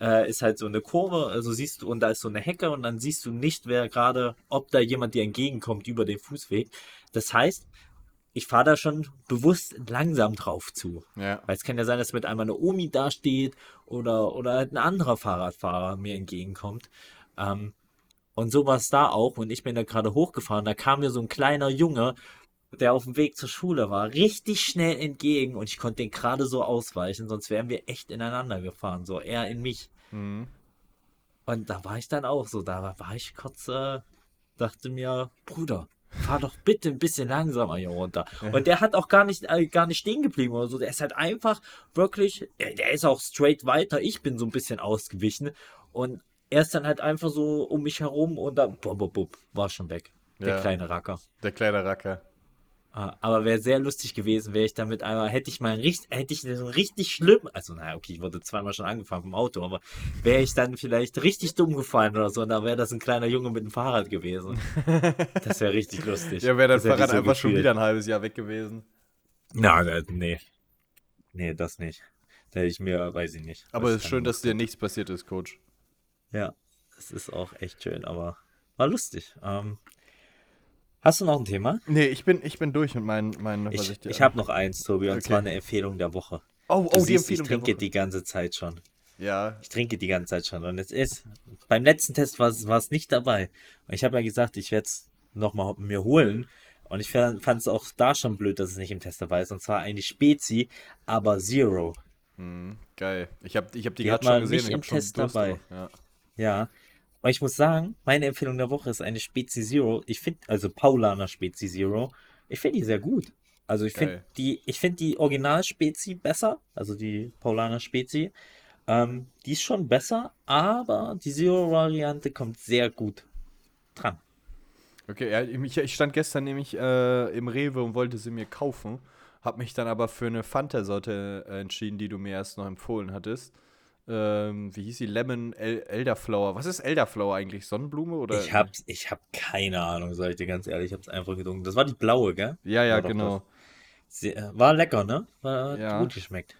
A: äh, ist halt so eine Kurve, also siehst du und da ist so eine Hecke und dann siehst du nicht, wer gerade, ob da jemand dir entgegenkommt über den Fußweg. Das heißt, ich fahre da schon bewusst langsam drauf zu.
E: ja.
A: Weil es kann ja sein, dass mit einmal eine Omi dasteht oder, oder halt ein anderer Fahrradfahrer mir entgegenkommt. Ähm, und so war es da auch. Und ich bin da gerade hochgefahren. Da kam mir so ein kleiner Junge, der auf dem Weg zur Schule war, richtig schnell entgegen. Und ich konnte den gerade so ausweichen, sonst wären wir echt ineinander gefahren. So er in mich.
E: Mhm.
A: Und da war ich dann auch so. Da war ich kurz, äh, dachte mir, Bruder, fahr doch bitte ein bisschen langsamer hier runter. Und der hat auch gar nicht, äh, gar nicht stehen geblieben oder so. Der ist halt einfach wirklich, der, der ist auch straight weiter. Ich bin so ein bisschen ausgewichen. Und er ist dann halt einfach so um mich herum und dann, bub, bub, bub, war schon weg. Der
E: Ja.
A: kleine Racker.
E: Der kleine Racker.
A: Ah, Aber wäre sehr lustig gewesen, wäre ich damit einmal, hätte ich mal richtig, hätte ich so richtig schlimm, also naja, okay, ich wurde zweimal schon angefahren vom Auto, aber wäre ich dann vielleicht richtig dumm gefallen oder so, und dann wäre das ein kleiner Junge mit dem Fahrrad gewesen. Das wäre richtig lustig.
E: Ja, wäre
A: Das ich
E: Fahrrad
A: so
E: einfach schon
A: gefühlt.
E: wieder ein halbes Jahr weg gewesen.
A: Na, äh, nee. Nee, das nicht. Da hätte ich mir, weiß ich nicht.
E: Aber es ist schön, dass dir nichts passiert ist, Coach.
A: Ja, es ist auch echt schön, aber war lustig. Ähm, hast du noch ein Thema?
E: Nee, ich bin, ich bin durch mit meinen, meinen
A: Ich,
E: dir-
A: ich habe noch eins, Tobi, und
E: Okay.
A: zwar eine Empfehlung der Woche.
E: Oh,
A: Du
E: oh, die
A: siehst,
E: Empfehlung.
A: ich trinke die ganze Zeit schon.
E: Ja,
A: Ich trinke die ganze Zeit schon. Und es ist, beim letzten Test war es nicht dabei. Und ich habe ja gesagt, ich werde es nochmal mir holen. Und ich fand es auch da schon blöd, dass es nicht im Test dabei ist. Und zwar eine Spezi, aber Zero.
E: mhm, geil. Ich habe ich hab die,
A: Die
E: gerade schon gesehen.
A: nicht
E: Ich
A: im Test dabei.
E: Ja.
A: Ja. Aber ich muss sagen, meine Empfehlung der Woche ist eine Spezi Zero. Ich finde, also Paulaner Spezi Zero. Ich finde die sehr gut. Also ich finde die, ich finde die Original-Spezi besser. Also die Paulaner Spezi. Ähm, die ist schon besser, aber die Zero-Variante kommt sehr gut dran.
E: Okay, ja, ich, ich stand gestern nämlich äh, im Rewe und wollte sie mir kaufen. hab mich dann aber für eine Fanta-Sorte äh, entschieden, die du mir erst noch empfohlen hattest. Ähm, wie hieß die? Lemon El Elderflower. Was ist Elderflower eigentlich? Sonnenblume oder?
A: Ich hab, ich hab keine Ahnung, sag ich dir ganz ehrlich. Ich hab's einfach getrunken. Das war die blaue, gell?
E: Ja, ja,
A: War
E: genau.
A: Sie, äh, war lecker, ne? War
E: Ja.
A: gut geschmeckt.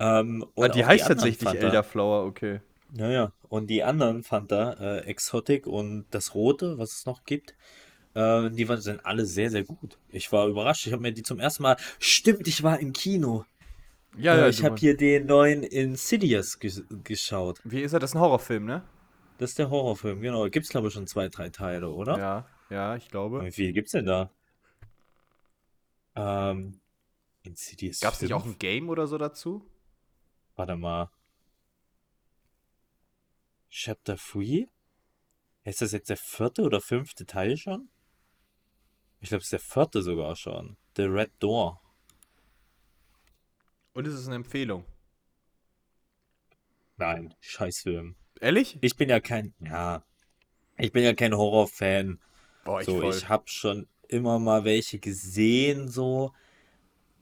A: Ähm,
E: Ah,
A: und
E: die heißt
A: anderen
E: tatsächlich
A: Fanta.
E: Elderflower, okay.
A: Ja, ja. Und die anderen Fanta, äh, Exotic und das Rote, was es noch gibt, äh, die waren, sind alle sehr, sehr gut. Ich war überrascht. Ich habe mir die zum ersten Mal. Stimmt, ich war im Kino.
E: Ja, ja,
A: ich habe hier den neuen Insidious ges geschaut.
E: Wie ist er? Das ist ein Horrorfilm, ne?
A: Das ist der Horrorfilm, genau. Gibt's, glaube ich, schon zwei, drei Teile, oder?
E: Ja, ja, ich glaube.
A: Wie viel gibt's denn da? Ähm, Insidious
E: Gab es nicht auch
A: 5?
E: ein Game oder so dazu?
A: Warte mal. Chapter 3? Ist das jetzt der vierte oder fünfte Teil schon? Ich glaube, es ist der vierte sogar schon. The Red Door.
E: Und es ist eine Empfehlung.
A: Nein, Scheißfilm.
E: Ehrlich?
A: Ich bin ja kein, ja, ich bin ja kein Horrorfan.
E: Boah, ich
A: So,
E: voll.
A: ich habe schon immer mal welche gesehen, so.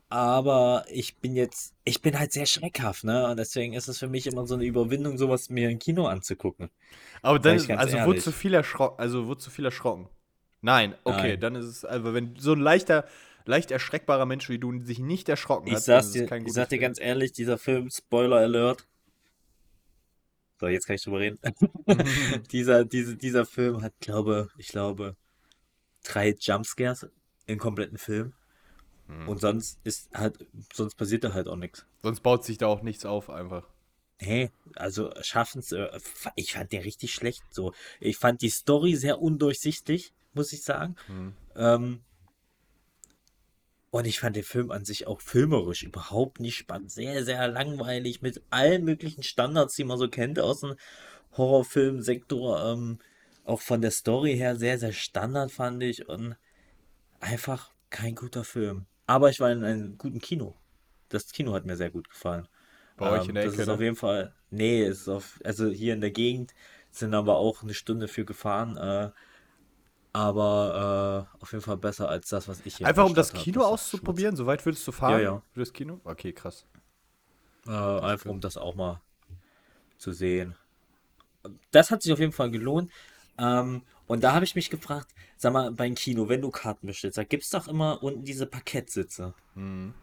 A: Aber ich bin jetzt, ich bin halt sehr schreckhaft, ne? Und deswegen ist es für mich immer so eine Überwindung, sowas mir im Kino anzugucken.
E: Aber dann,
A: ganz
E: also wurde zu viel erschrocken, also wurde zu viel erschrocken. Nein, okay,
A: Nein.
E: dann ist es, also wenn so ein leichter, leicht erschreckbarer Mensch wie du sich nicht erschrocken
A: Ich
E: hat,
A: sag's dir,
E: kein
A: ich sag dir ganz ehrlich, dieser Film, Spoiler Alert. So, jetzt kann ich drüber reden. dieser, diese, dieser Film hat, glaube, ich glaube, drei Jumpscares im kompletten Film.
E: Hm.
A: Und sonst ist halt, sonst passiert da halt auch nichts.
E: Sonst baut sich da auch nichts auf einfach.
A: Nee, also schaffen's, äh, ich fand der richtig schlecht so. Ich fand die Story sehr undurchsichtig, muss ich sagen.
E: Hm.
A: Ähm, und ich fand den Film an sich auch filmerisch überhaupt nicht spannend. Sehr, sehr langweilig mit allen möglichen Standards, die man so kennt aus dem Horrorfilmsektor. Ähm, auch von der Story her sehr, sehr Standard fand ich und einfach kein guter Film. Aber ich war in einem guten Kino. Das Kino hat mir sehr gut gefallen.
E: Bei euch in der
A: das
E: Ecke,
A: ist auf
E: ne?
A: jeden Fall, nee, ist auf, also hier in der Gegend sind aber auch eine Stunde für gefahren. Äh, aber äh, auf jeden Fall besser als das, was ich hier in
E: Einfach um das
A: hab.
E: Kino
A: Das ist
E: auszuprobieren, so weit würdest du fahren?
A: Ja, ja.
E: Für das Kino? Okay, krass.
A: Äh, einfach um das auch mal zu sehen. Das hat sich auf jeden Fall gelohnt. Ähm, und da habe ich mich gefragt, sag mal, beim Kino, wenn du Karten bestellst, da gibt es doch immer unten diese Parkettsitze.
E: Mhm.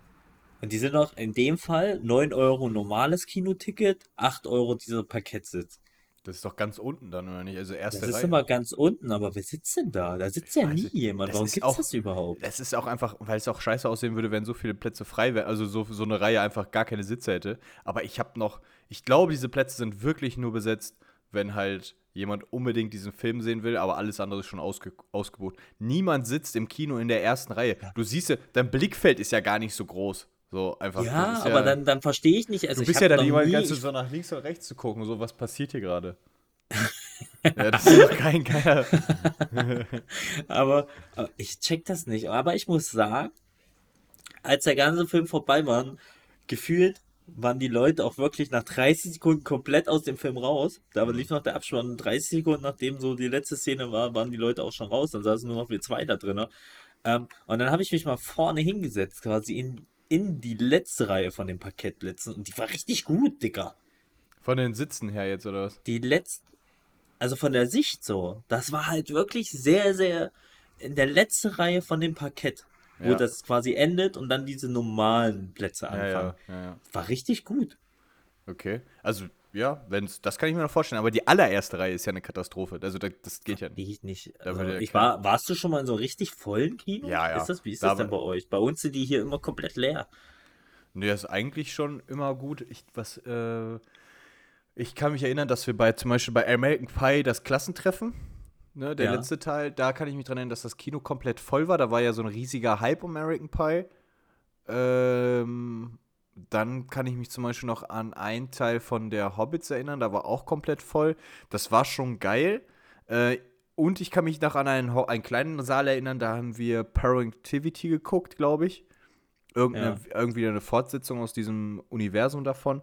A: Und die sind doch in dem Fall 9 Euro normales Kinoticket, 8 Euro dieser Parkettsitz.
E: Das ist doch ganz unten dann, oder nicht? Also erste
A: Das ist
E: Reihe.
A: immer ganz unten, aber wer sitzt denn da? Da sitzt ja nie
E: Also,
A: jemand.
E: das
A: Warum gibt's
E: auch-
A: das überhaupt?
E: Es ist auch einfach, weil es auch scheiße aussehen würde, wenn so viele Plätze frei wären. Also so, so eine Reihe einfach gar keine Sitze hätte. Aber ich habe noch, ich glaube, diese Plätze sind wirklich nur besetzt, wenn halt jemand unbedingt diesen Film sehen will, aber alles andere ist schon ausge ausgebucht. Niemand sitzt im Kino in der ersten Reihe. Du siehst ja, dein Blickfeld ist ja gar nicht so groß. So einfach.
A: Ja, aber dann, dann verstehe ich nicht. Also
E: Du bist ja dann jemand,
A: ich,
E: so nach links und rechts zu gucken, so was passiert hier gerade. ja, das ist doch kein geiler.
A: aber äh, ich check das nicht. Aber ich muss sagen, als der ganze Film vorbei war, gefühlt waren die Leute auch wirklich nach 30 Sekunden komplett aus dem Film raus. Da lief noch der Abspann. Und 30 Sekunden nachdem so die letzte Szene war, waren die Leute auch schon raus. Dann saßen nur noch wir zwei da drin. Ähm, und dann habe ich mich mal vorne hingesetzt, quasi in, in die letzte Reihe von den Parkettplätzen. Und die war richtig gut, Dicker.
E: Von den Sitzen her jetzt, oder was?
A: die letzten, also von der Sicht so, das war halt wirklich sehr, sehr in der letzten Reihe von dem Parkett, wo
E: Ja.
A: das quasi endet und dann diese normalen Plätze anfangen.
E: ja, ja.
A: War richtig gut.
E: Okay. Also, ja, wenn's, das kann ich mir noch vorstellen. Aber die allererste Reihe ist ja eine Katastrophe. Also, da, das geht ja nicht.
A: Ich nicht. Also
E: ja
A: ich war, warst du schon mal in so richtig vollen Kino?
E: Ja, ja.
A: Ist das, wie ist
E: Da
A: das denn bei euch? Bei uns sind die hier immer komplett leer.
E: Nee, das ist eigentlich schon immer gut. Ich, was, äh, ich kann mich erinnern, dass wir bei zum Beispiel bei American Pie das Klassentreffen, ne, der
A: Ja.
E: letzte Teil, da kann ich mich dran erinnern, dass das Kino komplett voll war. Da war ja so ein riesiger Hype um American Pie. Ähm, dann kann ich mich zum Beispiel noch an einen Teil von der Hobbits erinnern, da war auch komplett voll. Das war schon geil. Äh, und ich kann mich noch an einen, einen kleinen Saal erinnern, da haben wir Parentivity geguckt, glaube ich. Irgendeine, Irgendwie eine Fortsetzung aus diesem Universum davon.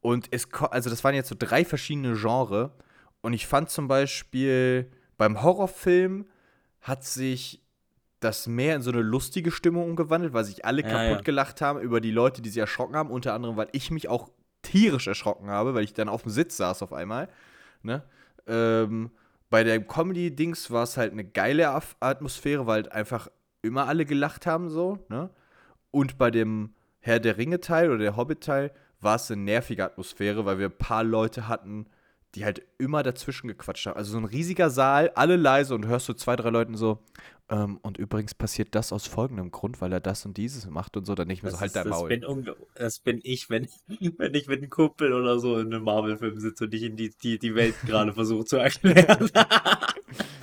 E: Und es, also das waren jetzt so drei verschiedene Genre. Und ich fand zum Beispiel beim Horrorfilm hat sich das mehr in so eine lustige Stimmung umgewandelt, weil sich alle
A: Ja,
E: kaputt
A: ja.
E: gelacht haben über die Leute, die sich erschrocken haben. Unter anderem, weil ich mich auch tierisch erschrocken habe, weil ich dann auf dem Sitz saß auf einmal. Ne? Ähm, bei der Comedy-Dings war es halt eine geile Atmosphäre, weil halt einfach immer alle gelacht haben so. Ne? Und bei dem Herr der Ringe-Teil oder der Hobbit-Teil war es eine nervige Atmosphäre, weil wir ein paar Leute hatten, die halt immer dazwischen gequatscht haben. Also so ein riesiger Saal, alle leise und hörst du zwei, drei Leuten so, ähm, und übrigens passiert das aus folgendem Grund, weil er das und dieses macht und so, dann nicht mehr so, halt
A: ist,
E: dein
A: das,
E: Maul.
A: bin das bin ich, wenn, wenn ich mit einem Kumpel oder so in einem Marvel-Film sitze und ich in die, die, die Welt gerade versuche zu erklären.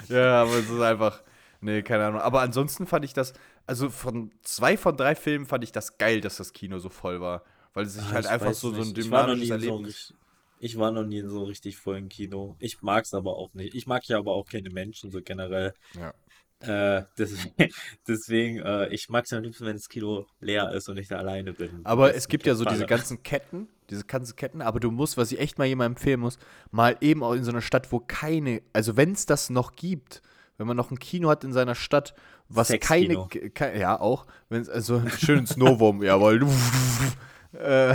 E: Ja, aber es ist einfach, nee, keine Ahnung. Aber ansonsten fand ich das, also von zwei von drei Filmen fand ich das geil, dass das Kino so voll war. Weil es sich
A: Ah,
E: halt einfach so, so ein dynamisches
A: so
E: Erlebnis.
A: richtig- Ich war noch nie in so richtig vollen Kino. Ich mag es aber auch nicht. Ich mag ja aber auch keine Menschen so generell.
E: Ja.
A: Äh, deswegen, deswegen äh, ich mag es am liebsten, wenn das Kino leer ist und ich da alleine bin.
E: Aber es gibt ja so diese ganzen Ketten, diese ganzen Ketten, aber du musst, was ich echt mal jemandem empfehlen muss, mal eben auch in so einer Stadt, wo keine, also wenn es das noch gibt, wenn man noch ein Kino hat in seiner Stadt, was keine, ke- ja auch, wenn also ein schönes Novum, jawohl, äh,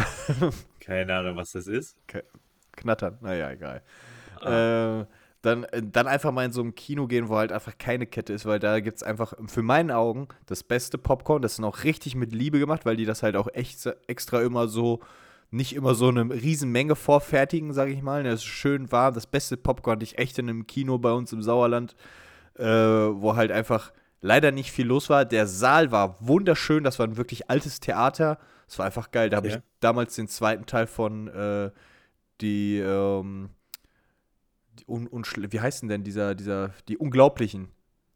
A: Keine Ahnung, was das ist.
E: Knattern, naja, egal. Äh, dann, äh, dann einfach mal in so einem Kino gehen, wo halt einfach keine Kette ist, weil da gibt es einfach für meinen Augen das beste Popcorn. Das ist auch richtig mit Liebe gemacht, weil die das halt auch echt extra immer so, nicht immer so eine Riesenmenge vorfertigen, sage ich mal. Das ist schön warm. Das beste Popcorn hatte ich echt in einem Kino bei uns im Sauerland, äh, wo halt einfach leider nicht viel los war. Der Saal war wunderschön. Das war ein wirklich altes Theater. Es war einfach geil. Da habe
A: Ja.
E: ich damals den zweiten Teil von äh, die, ähm, die un, unschl- wie heißt denn denn dieser, dieser, die Unglaublichen,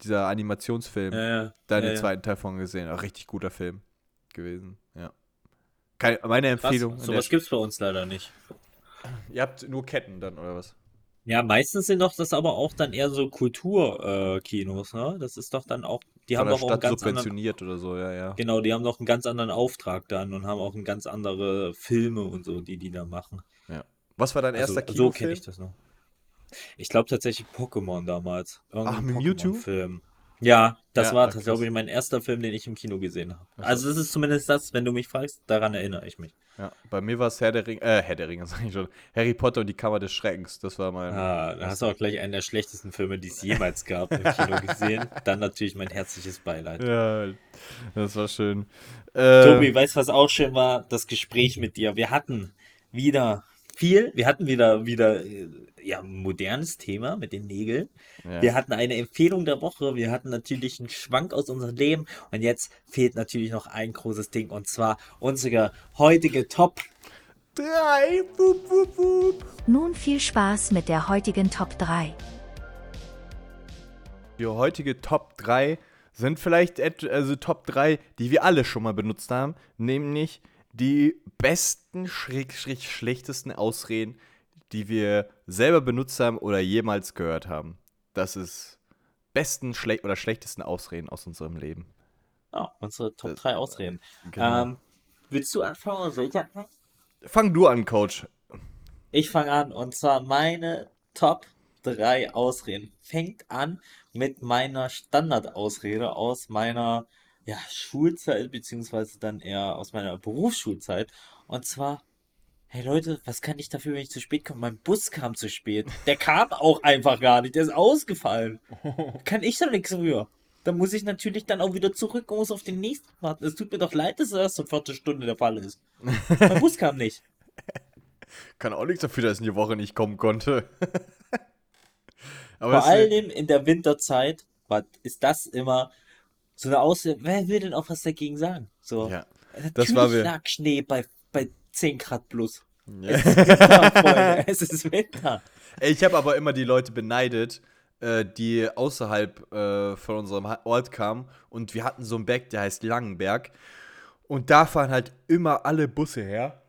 E: dieser Animationsfilm,
A: Ja, ja.
E: da
A: ja,
E: den
A: ja.
E: zweiten Teil von gesehen. Auch richtig guter Film gewesen, ja. Keine, meine Empfehlung.
A: Krass, sowas
E: der-
A: gibt es bei uns leider nicht.
E: Ihr habt nur Ketten dann, oder was?
A: Ja, meistens sind doch das aber auch dann eher so Kulturkinos, äh, ne? Das ist doch dann auch, die
E: Von
A: haben doch auch einen
E: Stadt
A: ganz anderen,
E: subventioniert oder so, ja, ja.
A: genau, die haben doch einen ganz anderen Auftrag dann und haben auch einen ganz andere Filme und so, die die da machen.
E: Was war dein
A: Also,
E: erster
A: so kenne
E: Kinofilm?
A: ich das noch. Ich glaube tatsächlich Pokémon damals. Irgendein
E: Ach, mit Mewtwo?
A: Pokémon-Film. Ja, das
E: Ja,
A: war,
E: ah, krass.
A: glaube ich, mein erster Film, den ich im Kino gesehen habe.
E: So.
A: Also das ist zumindest das, wenn du mich fragst, daran erinnere ich mich.
E: Ja, bei mir war es Herr der Ringe, äh, Herr der Ringe, sag ich schon. Harry Potter und die Kammer des Schreckens. Das war mein.
A: Ah, da hast du auch gleich einen der schlechtesten Filme, die es jemals gab, im Kino gesehen. Dann natürlich mein herzliches Beileid.
E: Ja, das war schön. Äh,
A: Tobi, weißt du, was auch schön war? Das Gespräch mit dir. Wir hatten wieder viel, wir hatten wieder, wieder, äh, ja, ein modernes Thema mit den Nägeln.
E: ja.
A: Wir hatten eine Empfehlung der Woche, wir hatten natürlich einen Schwank aus unserem Leben und jetzt fehlt natürlich noch ein großes Ding und zwar unsere heutige Top.
E: Drei. Wup, wup, wup.
F: Nun viel Spaß mit der heutigen Top 3.
E: Die heutige Top 3 sind vielleicht also Top 3, die wir alle schon mal benutzt haben, nämlich die besten, schräg, schräg, schlechtesten Ausreden, die wir selber benutzt haben oder jemals gehört haben. Das ist besten schle oder schlechtesten Ausreden aus unserem Leben.
A: Oh, unsere Top 3 Ausreden.
E: Genau.
A: Ähm, willst du anfangen oder soll ich anfangen?
E: Fang du an, Coach.
A: Ich fange an und zwar meine Top 3 Ausreden. Fängt an mit meiner Standardausrede aus meiner ja, Schulzeit, beziehungsweise dann eher aus meiner Berufsschulzeit. Und zwar, hey Leute, was kann ich dafür, wenn ich zu spät komme? Mein Bus kam zu spät. Der kam auch einfach gar nicht, der ist ausgefallen. Kann ich doch nichts für. Da muss ich natürlich dann auch wieder zurück und muss auf den nächsten warten. Es tut mir doch leid, dass das erst zur Viertelstunde der Fall ist. Mein Bus kam nicht.
E: Kann auch nichts dafür, dass ich in die Woche nicht kommen konnte.
A: Vor
E: äh,
A: allem in der Winterzeit ist das immer so eine Aussage. Wer will denn auch was dagegen sagen? So,
E: Ja,
A: natürlich
E: das war wir-
A: lag Schnee bei 10 Grad plus.
E: Ja.
A: Es ist Winter, Freunde. Es ist Winter.
E: Ich habe aber immer die Leute beneidet, äh, die außerhalb äh, von unserem Ort kamen. Und wir hatten so einen Berg, der heißt Langenberg. Und da fahren halt immer alle Busse her.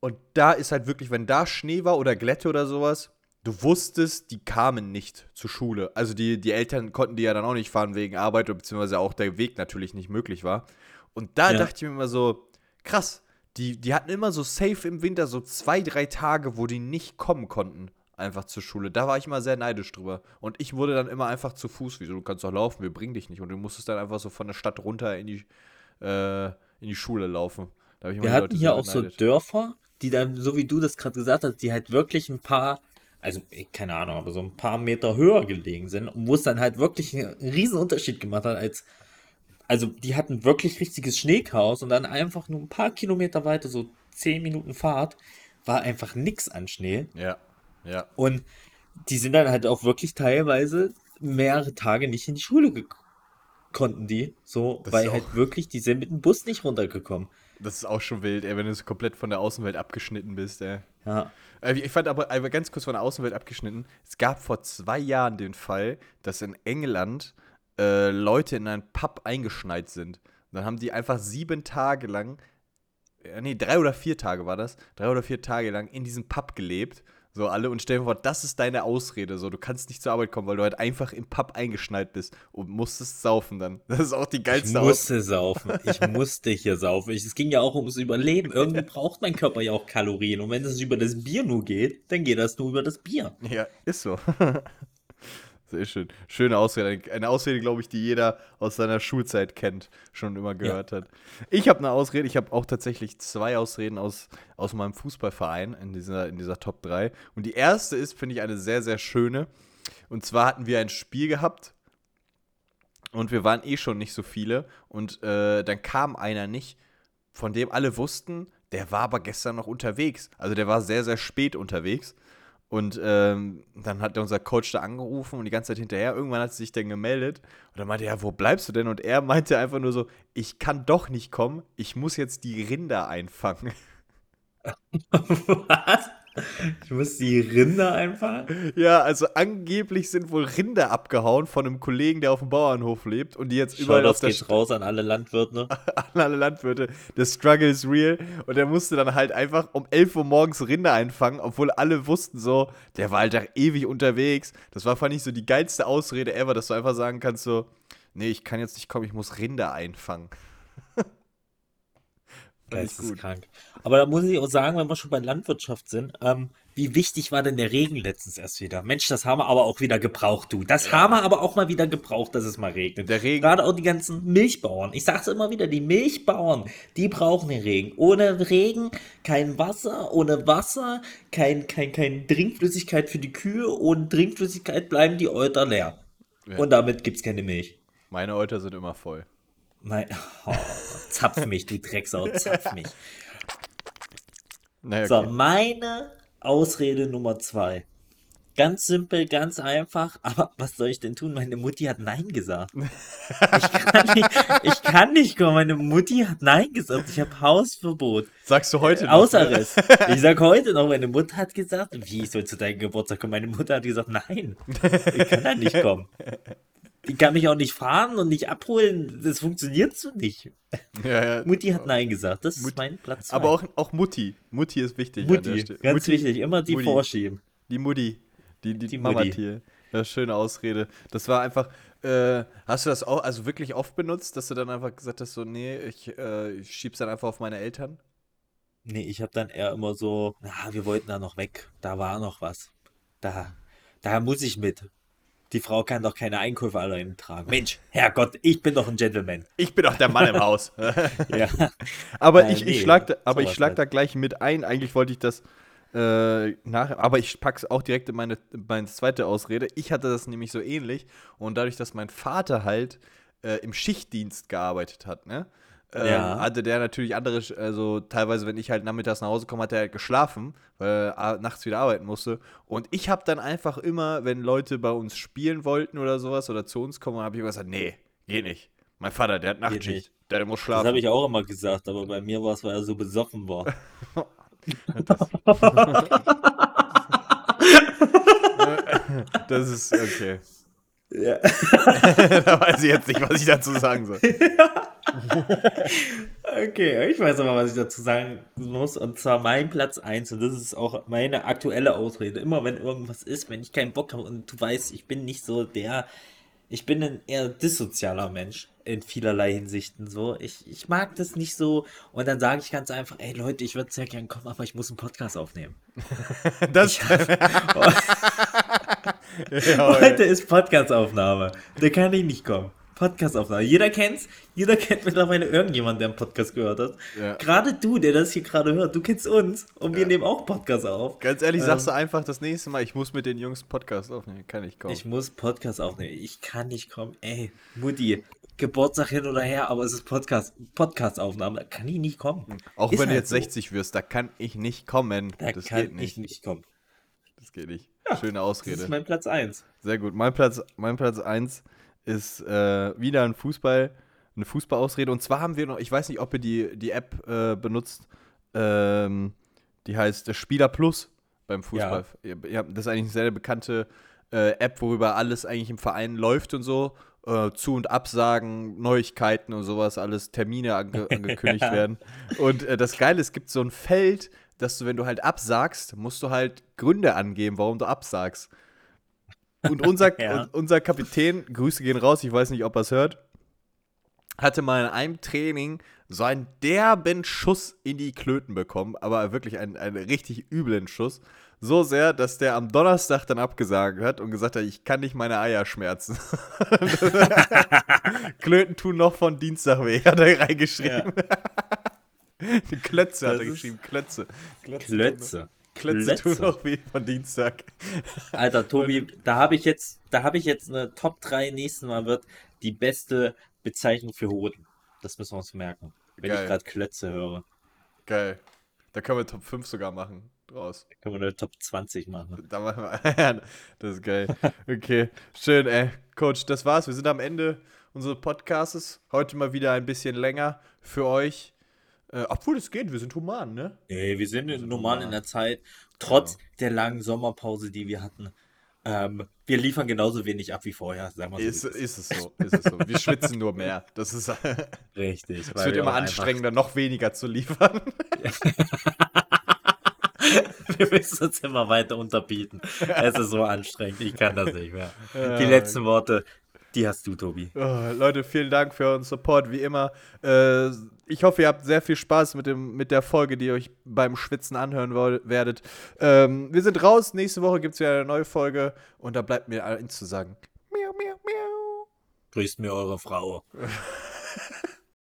E: Und da ist halt wirklich, wenn da Schnee war oder Glätte oder sowas, du wusstest, die kamen nicht zur Schule. Also die, die Eltern konnten die ja dann auch nicht fahren wegen Arbeit, oder beziehungsweise auch der Weg natürlich nicht möglich war. Und da
A: Ja.
E: dachte ich mir immer so, krass, die, die hatten immer so safe im Winter so zwei, drei Tage, wo die nicht kommen konnten. einfach zur Schule. Da war ich immer sehr neidisch drüber. Und ich wurde dann immer einfach zu Fuß. Wieso, du kannst doch laufen, wir bringen dich nicht. Und du musstest dann einfach so von der Stadt runter in die, äh, in die Schule laufen. Da
A: Wir hatten
E: Leute
A: hier auch so. Dörfer, die dann, so wie du das gerade gesagt hast, die halt wirklich ein paar, also keine Ahnung, aber so ein paar Meter höher gelegen sind und wo es dann halt wirklich einen riesen Unterschied gemacht hat, als, also die hatten wirklich richtiges Schneechaos und dann einfach nur ein paar Kilometer weiter, so zehn Minuten Fahrt, war einfach nix an Schnee
E: Ja, ja.
A: und die sind dann halt auch wirklich teilweise mehrere Tage nicht in die Schule gekommen. Konnten die, so,
E: Das
A: weil halt wirklich, die sind mit dem Bus nicht runtergekommen.
E: Das ist auch schon wild, ey, wenn du so komplett von der Außenwelt abgeschnitten bist, ey.
A: Ja.
E: Äh, Ich fand aber, aber ganz kurz von der Außenwelt abgeschnitten. Es gab vor zwei Jahren den Fall, dass in England äh, Leute in einen Pub eingeschneit sind. Und dann haben die einfach sieben Tage lang, äh, nee, drei oder vier Tage war das, drei oder vier Tage lang in diesem Pub gelebt. So alle und stell dir vor, das ist deine Ausrede. So, du kannst nicht zur Arbeit kommen, weil du halt einfach im Pub eingeschneit bist und musstest saufen dann. Das ist auch die
A: Ich
E: geilste Ausrede.
A: musste saufen. Ich musste hier saufen. Ich- Es ging ja auch ums Überleben. Irgendwie braucht mein Körper ja auch Kalorien. Und wenn es über das Bier nur geht, dann geht das nur über das Bier.
E: Ja, ist so. Sehr schön. Schöne Ausrede. Eine Ausrede, glaube ich, die jeder aus seiner Schulzeit kennt, schon immer gehört hat. Ich habe eine Ausrede. Ich habe auch tatsächlich zwei Ausreden aus, aus meinem Fußballverein in dieser, in dieser Top 3. Und die erste ist, finde ich, eine sehr, sehr schöne. Und zwar hatten wir ein Spiel gehabt und wir waren eh schon nicht so viele. Und äh, dann kam einer nicht, von dem alle wussten, der war aber gestern noch unterwegs. Also der war sehr, sehr spät unterwegs. Und ähm, dann hat unser Coach da angerufen und die ganze Zeit hinterher. Irgendwann hat sie sich dann gemeldet und dann meinte er, ja, wo bleibst du denn? Und er meinte einfach nur so, ich kann doch nicht kommen, ich muss jetzt die Rinder einfangen.
A: Was? Ich muss die Rinder einfach.
E: ja, also angeblich sind wohl Rinder abgehauen von einem Kollegen, der auf dem Bauernhof lebt und die jetzt überall
A: Überall
E: auf der
A: geht raus an alle Landwirte.
E: an alle Landwirte. Der Struggle is real. Und er musste dann halt einfach um 11 Uhr morgens Rinder einfangen, obwohl alle wussten so, der war halt da ewig unterwegs. Das war, fand ich, so die geilste Ausrede ever, dass du einfach sagen kannst so, nee, ich kann jetzt nicht kommen, ich muss Rinder einfangen. Fand ich gut.
A: Geisteskrank. Aber da muss ich auch sagen, wenn wir schon bei Landwirtschaft sind, ähm, wie wichtig war denn der Regen letztens erst wieder? Mensch, das haben wir aber auch wieder gebraucht, du. Das haben wir aber auch mal wieder gebraucht, dass es mal regnet.
E: Der Regen-
A: Gerade auch die ganzen Milchbauern. Ich sag's immer wieder, die Milchbauern, die brauchen den Regen. Ohne Regen kein Wasser, ohne Wasser kein, kein, kein Trinkflüssigkeit für die Kühe. Ohne Trinkflüssigkeit bleiben die Euter leer.
E: Ja.
A: Und damit gibt's keine Milch.
E: Meine Euter sind immer voll.
A: Nein, oh, zapf mich, du Drecksau, zapf mich.
E: Naja,
A: So,
E: okay.
A: meine Ausrede Nummer zwei. Ganz simpel, ganz einfach, aber was soll ich denn tun? Meine Mutti hat Nein gesagt. Ich kann nicht, ich kann nicht kommen. Meine Mutti hat Nein gesagt. Ich habe Hausverbot.
E: Sagst du heute noch?
A: Außerriss. Ich sag heute noch, meine Mutter hat gesagt, wie ich soll zu deinem Geburtstag kommen. Meine Mutter hat gesagt, nein, ich kann da nicht kommen. Die kann mich auch nicht fahren und nicht abholen. Das funktioniert so nicht.
E: Ja, ja.
A: Mutti hat Nein gesagt. Das ist
E: Mutti-
A: mein Platz. zwei.
E: Aber auch, auch Mutti. Mutti ist wichtig.
A: Mutti, ganz
E: Mutti,
A: wichtig. Immer die
E: Mutti.
A: vorschieben.
E: Die Mutti. Die, die,
A: Die
E: Mama
A: Mutti.
E: Ja, schöne Ausrede. Das war einfach. Äh, hast du das auch also wirklich oft benutzt, dass du dann einfach gesagt hast, so, nee, ich, äh, ich schieb's dann einfach auf meine Eltern?
A: Nee, ich habe dann eher immer so, na, wir wollten da noch weg. Da war noch was. Da, da muss ich mit. Die Frau kann doch keine Einkäufe allein tragen. Mensch, Herrgott, ich bin doch ein Gentleman.
E: Ich bin doch der Mann im Haus.
A: Ja.
E: aber
A: Äh,
E: ich, ich
A: nee,
E: schlag, da, aber ich schlag
A: halt.
E: da gleich mit ein. Eigentlich wollte ich das äh, nach, aber ich pack's auch direkt in meine, meine zweite Ausrede. Ich hatte das nämlich so ähnlich und dadurch, dass mein Vater halt äh, im Schichtdienst gearbeitet hat, ne? Ähm,
A: Ja.
E: hatte der natürlich andere, also teilweise, wenn ich halt nachmittags nach Hause komme, hat er halt geschlafen, weil er nachts wieder arbeiten musste. Und ich habe dann einfach immer, wenn Leute bei uns spielen wollten oder sowas oder zu uns kommen, habe ich immer gesagt, nee, geht nicht. Mein Vater, der hat Nachtschicht, der muss
A: Das
E: schlafen.
A: habe ich auch immer gesagt, aber bei mir war es, weil er so besoffen war.
E: Das ist okay.
A: Ja.
E: da weiß ich jetzt nicht, was ich dazu sagen soll.
A: Okay, ich weiß aber, was ich dazu sagen muss. Und zwar mein Platz 1. Und das ist auch meine aktuelle Ausrede. Immer wenn irgendwas ist, wenn ich keinen Bock habe und du weißt, ich bin nicht so der. Ich bin ein eher dissozialer Mensch in vielerlei Hinsichten so. Ich, ich mag das nicht so. Und dann sage ich ganz einfach, ey Leute, ich würde sehr gern kommen, aber ich muss einen Podcast aufnehmen.
E: Das, ja,
A: Heute ist Podcastaufnahme. Da kann ich nicht kommen. Podcastaufnahme. Jeder kennt's. Jeder kennt mittlerweile irgendjemanden, der einen Podcast gehört hat.
E: Ja.
A: Gerade du, der das hier gerade hört, du kennst uns und wir nehmen auch Podcasts auf.
E: Ganz ehrlich,
A: Ähm.
E: sagst du einfach das nächste Mal, ich muss mit den Jungs Podcast aufnehmen. Kann ich kommen.
A: Ich muss Podcast aufnehmen. Ich kann nicht kommen. Ey, Mutti, Geburtstag hin oder her, aber es ist Podcast, Podcastaufnahme. Da kann ich nicht kommen.
E: Auch
A: Ist
E: wenn du
A: halt
E: jetzt
A: so.
E: 60 wirst, da kann ich nicht kommen.
A: Da
E: das
A: kann
E: geht nicht.
A: ich nicht kommen.
E: Das geht nicht. Schöne
A: Das
E: Ausrede.
A: ist mein Platz 1.
E: Sehr gut. Mein Platz, mein Platz 1 ist äh, wieder ein Fußball, eine Fußballausrede. Und zwar haben wir noch, ich weiß nicht, ob ihr die, die App äh, benutzt, ähm, die heißt Spieler Plus beim Fußball. Ja. Ja, das ist eigentlich eine sehr bekannte äh, App, worüber alles eigentlich im Verein läuft und so. Äh, Zu- und Absagen, Neuigkeiten und sowas, alles Termine ange angekündigt werden. Und äh, das Geile, es gibt so ein Feld, dass du, wenn du halt absagst, musst du halt Gründe angeben, warum du absagst. Und unser,
A: Ja.
E: und unser Kapitän, Grüße gehen raus, ich weiß nicht, ob er es hört, hatte mal in einem Training so einen derben Schuss in die Klöten bekommen, aber wirklich einen, einen richtig üblen Schuss. So sehr, dass der am Donnerstag dann abgesagt hat und gesagt hat, ich kann nicht meine Eier schmerzen. Klöten tun noch von Dienstag weh, hat er reingeschrieben. Klötze hat er geschrieben, Klötze.
A: Klötze.
E: Klötze tun noch weh von Dienstag.
A: Alter, Tobi, da habe ich jetzt, da habe ich jetzt eine Top 3 nächstes Mal wird die beste Bezeichnung für Hoden. Das müssen wir uns merken. Wenn
E: Geil.
A: ich gerade Klötze höre,
E: Geil. Da können wir Top 5 sogar machen. Draus.
A: können wir eine Top 20 machen.
E: Da machen wir. das ist geil. Okay, schön, ey. Coach, das war's. Wir sind am Ende unseres Podcasts. Heute mal wieder ein bisschen länger für euch. Äh, obwohl es geht, wir sind human, ne?
A: Nee, wir sind
E: Also
A: normal
E: normal.
A: in der Zeit, trotz der langen Sommerpause, die wir hatten. Ähm, wir liefern genauso wenig ab wie vorher, sagen wir so.
E: Ist,
A: es
E: ist es so, ist es so. Wir schwitzen nur mehr. Das ist, es
A: Richtig.
E: wird immer anstrengender, noch weniger zu liefern.
A: Wir müssen uns immer weiter unterbieten. Es ist so anstrengend. Ich kann das nicht mehr. Die
E: Ja.
A: letzten Worte, die hast du, Tobi.
E: Oh, Leute, vielen Dank für euren Support, wie immer. Äh, ich hoffe, ihr habt sehr viel Spaß mit, dem, mit der Folge, die ihr euch beim Schwitzen anhören werdet. Ähm, wir sind raus. Nächste Woche gibt es wieder eine neue Folge. Und da bleibt mir eins zu sagen. Miau, miau, miau.
A: Grüßt mir eure Frau.